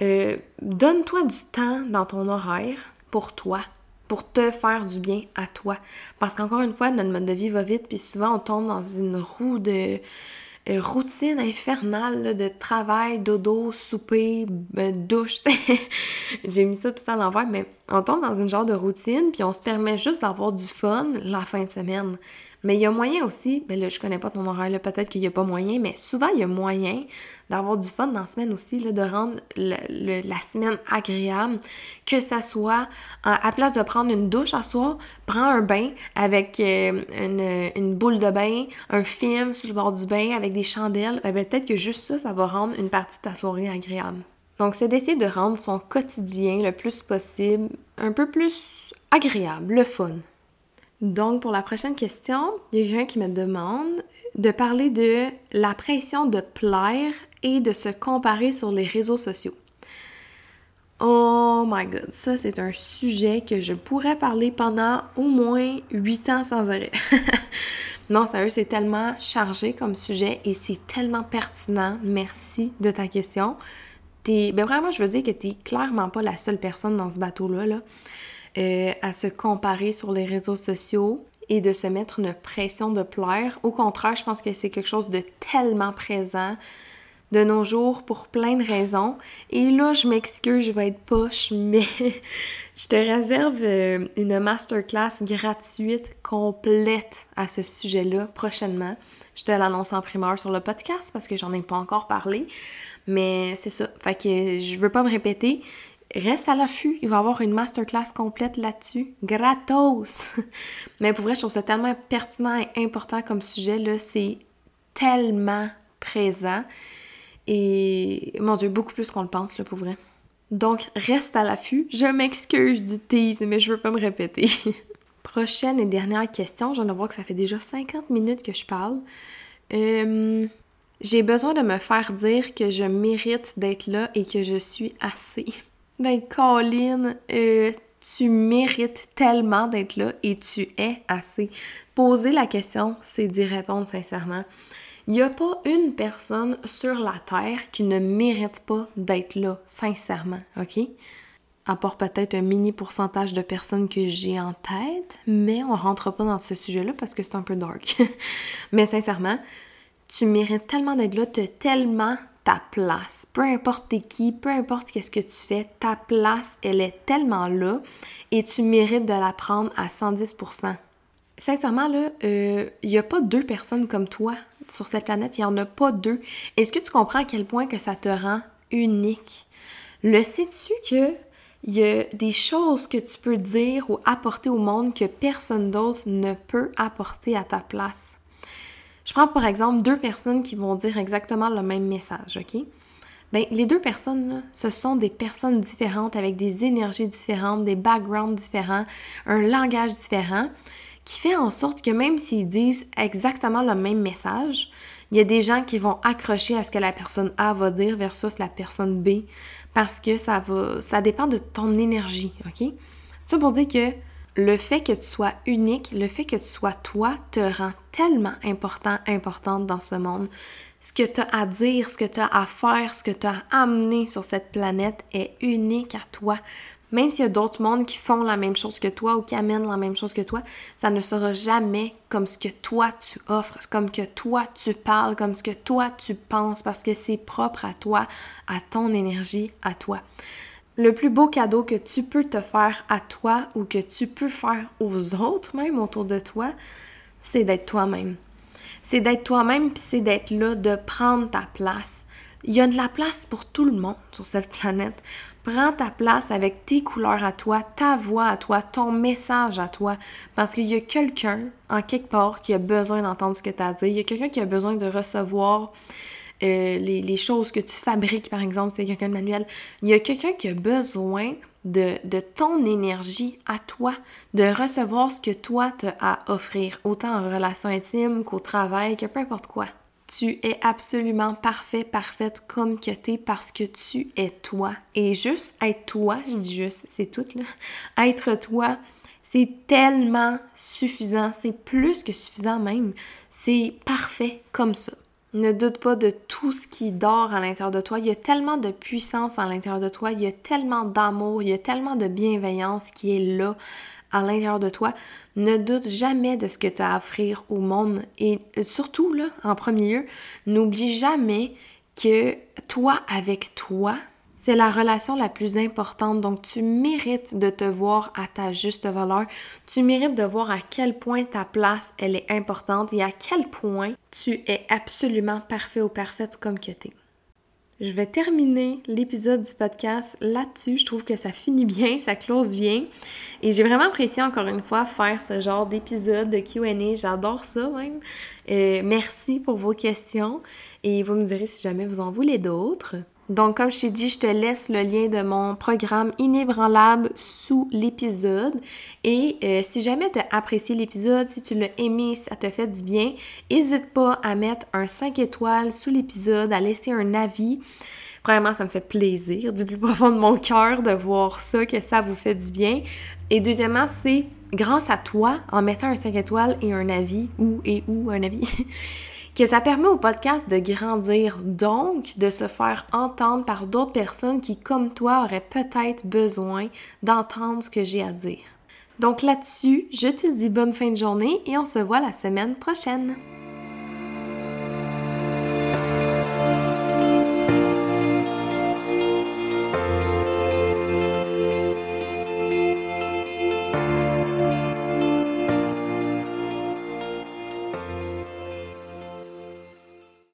Euh, donne-toi du temps dans ton horaire pour toi, pour te faire du bien à toi. Parce qu'encore une fois, notre mode de vie va vite, puis souvent on tombe dans une roue de euh, routine infernale de travail, dodo, souper, euh, douche. [laughs] J'ai mis ça tout à l'envers, mais on tombe dans une genre de routine, puis on se permet juste d'avoir du fun la fin de semaine. Mais il y a moyen aussi, ben là, je connais pas ton horaire, peut-être qu'il n'y a pas moyen, mais souvent, il y a moyen d'avoir du fun dans la semaine aussi, de rendre la semaine agréable, que ça soit, à place de prendre une douche à soir, prends un bain avec euh, une, boule de bain, un film sur le bord du bain avec des chandelles, ben, peut-être que juste ça, ça va rendre une partie de ta soirée agréable. Donc, c'est d'essayer de rendre son quotidien le plus possible un peu plus agréable, le fun. Donc, pour la prochaine question, il y a quelqu'un qui me demande de parler de la pression de plaire et de se comparer sur les réseaux sociaux. Oh my god, ça c'est un sujet que je pourrais parler pendant au moins 8 ans sans arrêt. [laughs] non, sérieux, c'est tellement chargé comme sujet et c'est tellement pertinent. Merci de ta question. ben vraiment, je veux dire que tu clairement pas la seule personne dans ce bateau-là. Là. Euh, à se comparer sur les réseaux sociaux et de se mettre une pression de plaire. Au contraire, je pense que c'est quelque chose de tellement présent de nos jours pour plein de raisons. Et là, je m'excuse, je vais être poche, [laughs] mais je te réserve euh, une masterclass gratuite complète à ce sujet-là prochainement. Je te l'annonce en primeur sur le podcast parce que j'en ai pas encore parlé. Mais c'est ça. Fait que je veux pas me répéter reste à l'affût. Il va y avoir une masterclass complète là-dessus, gratos. [laughs] Mais pour vrai, je trouve ça tellement pertinent et important comme sujet, là. C'est tellement présent. Et, mon Dieu, beaucoup plus qu'on le pense, là, pour vrai. Donc, reste à l'affût. Je m'excuse du tease, mais je veux pas me répéter. [laughs] Prochaine et dernière question. J'en ai voir que ça fait déjà 50 minutes que je parle. Euh, j'ai besoin de me faire dire que je mérite d'être là et que je suis assez. Ben, Colin, euh, tu mérites tellement d'être là et tu es assez. Poser la question, c'est d'y répondre sincèrement. Il n'y a pas une personne sur la Terre qui ne mérite pas d'être là, sincèrement, OK? À part peut-être un mini pourcentage de personnes que j'ai en tête, mais on rentre pas dans ce sujet-là parce que c'est un peu dark. [laughs] mais sincèrement, tu mérites tellement d'être là, tu as tellement ta place. Peu importe t'es qui, peu importe qu'est-ce que tu fais, ta place, elle est tellement là et tu mérites de la prendre à 110%. Sincèrement, là, il euh, n'y a pas deux personnes comme toi sur cette planète. Il n'y en a pas deux. Est-ce que tu comprends à quel point que ça te rend unique? Le sais-tu que Il y a des choses que tu peux dire ou apporter au monde que personne d'autre ne peut apporter à ta place? Je prends par exemple deux personnes qui vont dire exactement le même message, OK? Bien, les deux personnes, ce sont des personnes différentes avec des énergies différentes, des backgrounds différents, un langage différent, qui fait en sorte que même s'ils disent exactement le même message, il y a des gens qui vont accrocher à ce que la personne A va dire versus la personne B parce que ça va ça dépend de ton énergie, OK? Ça pour dire que le fait que tu sois unique, le fait que tu sois toi te rend tellement important, importante dans ce monde. Ce que tu as à dire, ce que tu as à faire, ce que tu as à amener sur cette planète est unique à toi. Même s'il y a d'autres mondes qui font la même chose que toi ou qui amènent la même chose que toi, ça ne sera jamais comme ce que toi tu offres, comme que toi tu parles, comme ce que toi tu penses, parce que c'est propre à toi, à ton énergie, à toi. Le plus beau cadeau que tu peux te faire à toi ou que tu peux faire aux autres même autour de toi, c'est d'être toi-même. C'est d'être toi-même, puis c'est d'être là, de prendre ta place. Il y a de la place pour tout le monde sur cette [laughs] planète. Prends ta place avec tes couleurs à toi, ta voix à toi, ton message à toi. Parce qu'il y a quelqu'un, en quelque part, qui a besoin d'entendre ce que tu as à. Il y a quelqu'un qui a besoin de recevoir euh, les, choses que tu fabriques, par exemple, c'est quelqu'un de manuel. Il y a quelqu'un qui a besoin de, ton énergie à toi, de recevoir ce que toi tu as à offrir, autant en relation intime qu'au travail, que peu importe quoi. Tu es absolument parfait, parfaite comme que tu es parce que tu es toi. Et juste être toi, je dis juste, c'est tout là. Être toi, c'est tellement suffisant, c'est plus que suffisant même. C'est parfait comme ça. Ne doute pas de tout ce qui dort à l'intérieur de toi. Il y a tellement de puissance à l'intérieur de toi, il y a tellement d'amour, il y a tellement de bienveillance qui est là à l'intérieur de toi. Ne doute jamais de ce que tu as à offrir au monde. Et surtout, là, en premier lieu, n'oublie jamais que toi avec toi, c'est la relation la plus importante, donc tu mérites de te voir à ta juste valeur. Tu mérites de voir à quel point ta place, elle est importante et à quel point tu es absolument parfait ou parfaite comme que tu es. Je vais terminer l'épisode du podcast là-dessus. Je trouve que ça finit bien, ça close bien. Et j'ai vraiment apprécié encore une fois faire ce genre d'épisode de QA. J'adore ça même. Euh, merci pour vos questions et vous me direz si jamais vous en voulez d'autres. Donc, comme je t'ai dit, je te laisse le lien de mon programme inébranlable sous l'épisode. Et euh, si jamais tu as apprécié l'épisode, si tu l'as aimé, ça te fait du bien, n'hésite pas à mettre un 5 étoiles sous l'épisode, à laisser un avis. Vraiment, ça me fait plaisir du plus [laughs] profond de mon cœur de voir ça, que ça vous fait du bien. Et deuxièmement, c'est grâce à toi, en mettant un 5 étoiles et un avis, ou et ou un avis, [laughs] que ça permet au podcast de grandir, donc de se faire entendre par d'autres personnes qui, comme toi, auraient peut-être besoin d'entendre ce que j'ai à dire. Donc là-dessus, je te dis bonne fin de journée et on se voit la semaine prochaine.